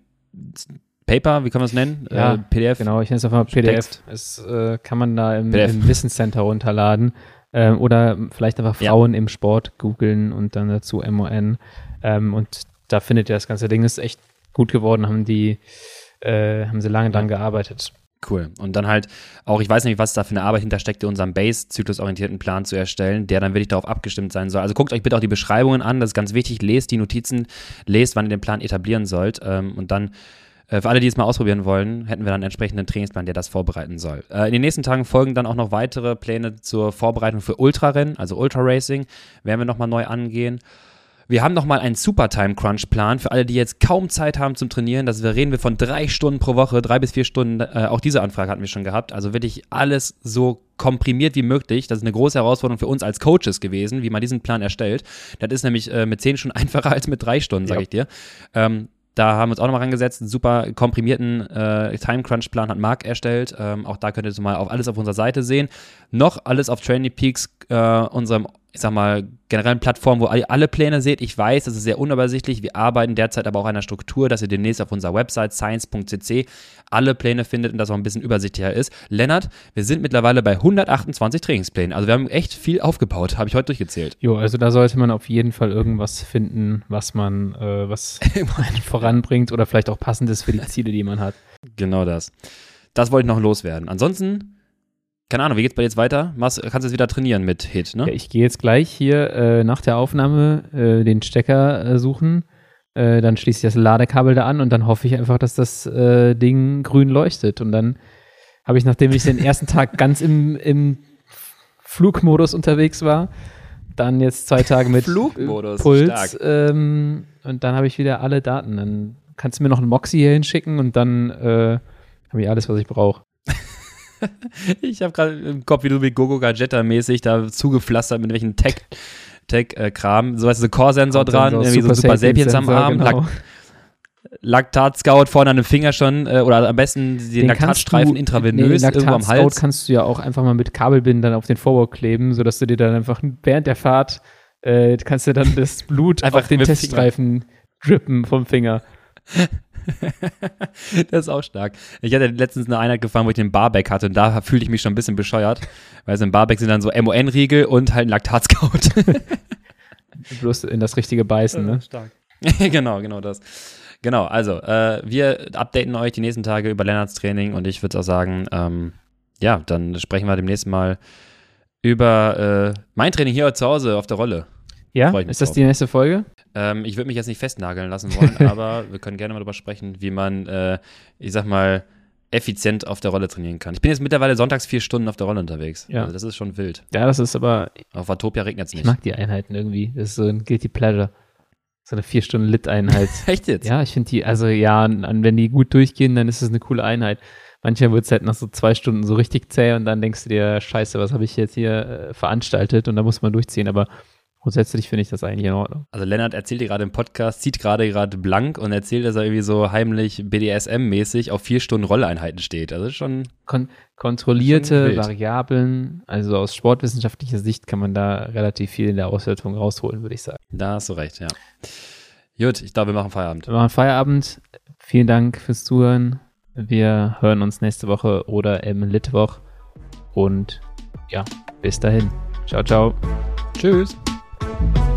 Speaker 1: Paper, wie kann man es nennen?
Speaker 2: Ja, äh, PDF. Genau, ich nenne es einfach PDF. Es äh, kann man da im, im Wissenscenter runterladen. Ähm, oder vielleicht einfach Frauen ja. im Sport googeln und dann dazu MON. Ähm, und da findet ihr das ganze Ding. Ist echt gut geworden, haben die, äh, haben sie lange dran gearbeitet.
Speaker 1: Cool. Und dann halt auch, ich weiß nicht, was da für eine Arbeit hintersteckt, unseren Base-zyklusorientierten Plan zu erstellen, der dann wirklich darauf abgestimmt sein soll. Also guckt euch bitte auch die Beschreibungen an, das ist ganz wichtig. Lest die Notizen, lest, wann ihr den Plan etablieren sollt. Ähm, und dann äh, für alle, die es mal ausprobieren wollen, hätten wir dann einen entsprechenden Trainingsplan, der das vorbereiten soll. Äh, in den nächsten Tagen folgen dann auch noch weitere Pläne zur Vorbereitung für Ultrarennen, also Ultra Racing, werden wir nochmal neu angehen. Wir haben nochmal einen Super Time Crunch Plan für alle, die jetzt kaum Zeit haben zum Trainieren. Das reden wir von drei Stunden pro Woche, drei bis vier Stunden. Äh, auch diese Anfrage hatten wir schon gehabt. Also wirklich alles so komprimiert wie möglich. Das ist eine große Herausforderung für uns als Coaches gewesen, wie man diesen Plan erstellt. Das ist nämlich äh, mit zehn Stunden einfacher als mit drei Stunden, sage ja. ich dir. Ähm, da haben wir uns auch nochmal rangesetzt. Einen super komprimierten äh, Time Crunch Plan hat Marc erstellt. Ähm, auch da könnt ihr mal auf alles auf unserer Seite sehen. Noch alles auf Training Peaks, äh, unserem ich sag mal, generellen Plattform, wo ihr alle Pläne seht. Ich weiß, das ist sehr unübersichtlich. Wir arbeiten derzeit aber auch an einer Struktur, dass ihr demnächst auf unserer Website science.cc alle Pläne findet und das auch ein bisschen übersichtlicher ist. Lennart, wir sind mittlerweile bei 128 Trainingsplänen. Also wir haben echt viel aufgebaut, habe ich heute durchgezählt.
Speaker 2: Jo, also da sollte man auf jeden Fall irgendwas finden, was man, äh, was einen voranbringt oder vielleicht auch passend ist für die Ziele, die man hat.
Speaker 1: Genau das. Das wollte ich noch loswerden. Ansonsten keine Ahnung, wie geht's bei dir jetzt weiter? Machst, kannst du jetzt wieder trainieren mit Hit, ne?
Speaker 2: Ja, ich gehe jetzt gleich hier äh, nach der Aufnahme äh, den Stecker äh, suchen. Äh, dann schließe ich das Ladekabel da an und dann hoffe ich einfach, dass das äh, Ding grün leuchtet. Und dann habe ich, nachdem ich den ersten Tag ganz im, im Flugmodus unterwegs war, dann jetzt zwei Tage mit
Speaker 1: Flugmodus,
Speaker 2: Puls ähm, und dann habe ich wieder alle Daten. Dann kannst du mir noch einen Moxie hier hinschicken und dann äh, habe ich alles, was ich brauche.
Speaker 1: ich habe gerade im Kopf, wie du wie Gogo Gadgeta mäßig da zugepflastert mit welchen Tech Tech-Kram, so weißt du, Core-Sensor dran, irgendwie so Super Sapiens am Arm, genau. Laktat-Scout vorne an dem Finger schon äh, oder am besten den, den Laktatstreifen intravenös nee, irgendwo am Hals.
Speaker 2: kannst du ja auch einfach mal mit Kabelbinden auf den Vorwurf kleben, sodass du dir dann einfach während der Fahrt äh, kannst du dann das Blut einfach auf den Teststreifen drippen vom Finger.
Speaker 1: das ist auch stark. Ich hatte letztens eine Einheit gefahren, wo ich den Barback hatte und da fühlte ich mich schon ein bisschen bescheuert, weil so ein Barback sind dann so MON-Riegel und halt ein Laktatscout.
Speaker 2: Bloß in das richtige Beißen, ne?
Speaker 1: Stark. genau, genau das. Genau, also äh, wir updaten euch die nächsten Tage über Lennarts Training und ich würde auch sagen, ähm, ja, dann sprechen wir demnächst mal über äh, mein Training hier zu Hause auf der Rolle.
Speaker 2: Ja, ist das drauf. die nächste Folge?
Speaker 1: Ähm, ich würde mich jetzt nicht festnageln lassen wollen, aber wir können gerne mal darüber sprechen, wie man, äh, ich sag mal, effizient auf der Rolle trainieren kann. Ich bin jetzt mittlerweile sonntags vier Stunden auf der Rolle unterwegs. Ja. Also das ist schon wild.
Speaker 2: Ja, das ist aber.
Speaker 1: Auf Atopia regnet es nicht.
Speaker 2: Ich mag die Einheiten irgendwie. Das ist so ein Guilty Pleasure. So eine vier Stunden Lit-Einheit.
Speaker 1: Echt jetzt?
Speaker 2: Ja, ich finde die, also ja, wenn die gut durchgehen, dann ist es eine coole Einheit. Manchmal wird es halt nach so zwei Stunden so richtig zäh und dann denkst du dir, scheiße, was habe ich jetzt hier äh, veranstaltet und da muss man durchziehen. Aber Grundsätzlich finde ich das eigentlich in Ordnung.
Speaker 1: Also Lennart erzählt dir gerade im Podcast, zieht gerade gerade blank und erzählt, dass er irgendwie so heimlich BDSM-mäßig auf vier Stunden Rolleinheiten steht. Also schon
Speaker 2: Kon kontrollierte schon Variablen, also aus sportwissenschaftlicher Sicht kann man da relativ viel in der Auswertung rausholen, würde ich sagen.
Speaker 1: Da hast du recht, ja. Gut, ich glaube, wir machen Feierabend.
Speaker 2: Wir machen Feierabend. Vielen Dank fürs Zuhören. Wir hören uns nächste Woche oder im Litwoch. Und ja, bis dahin. Ciao, ciao.
Speaker 1: Tschüss. Bye.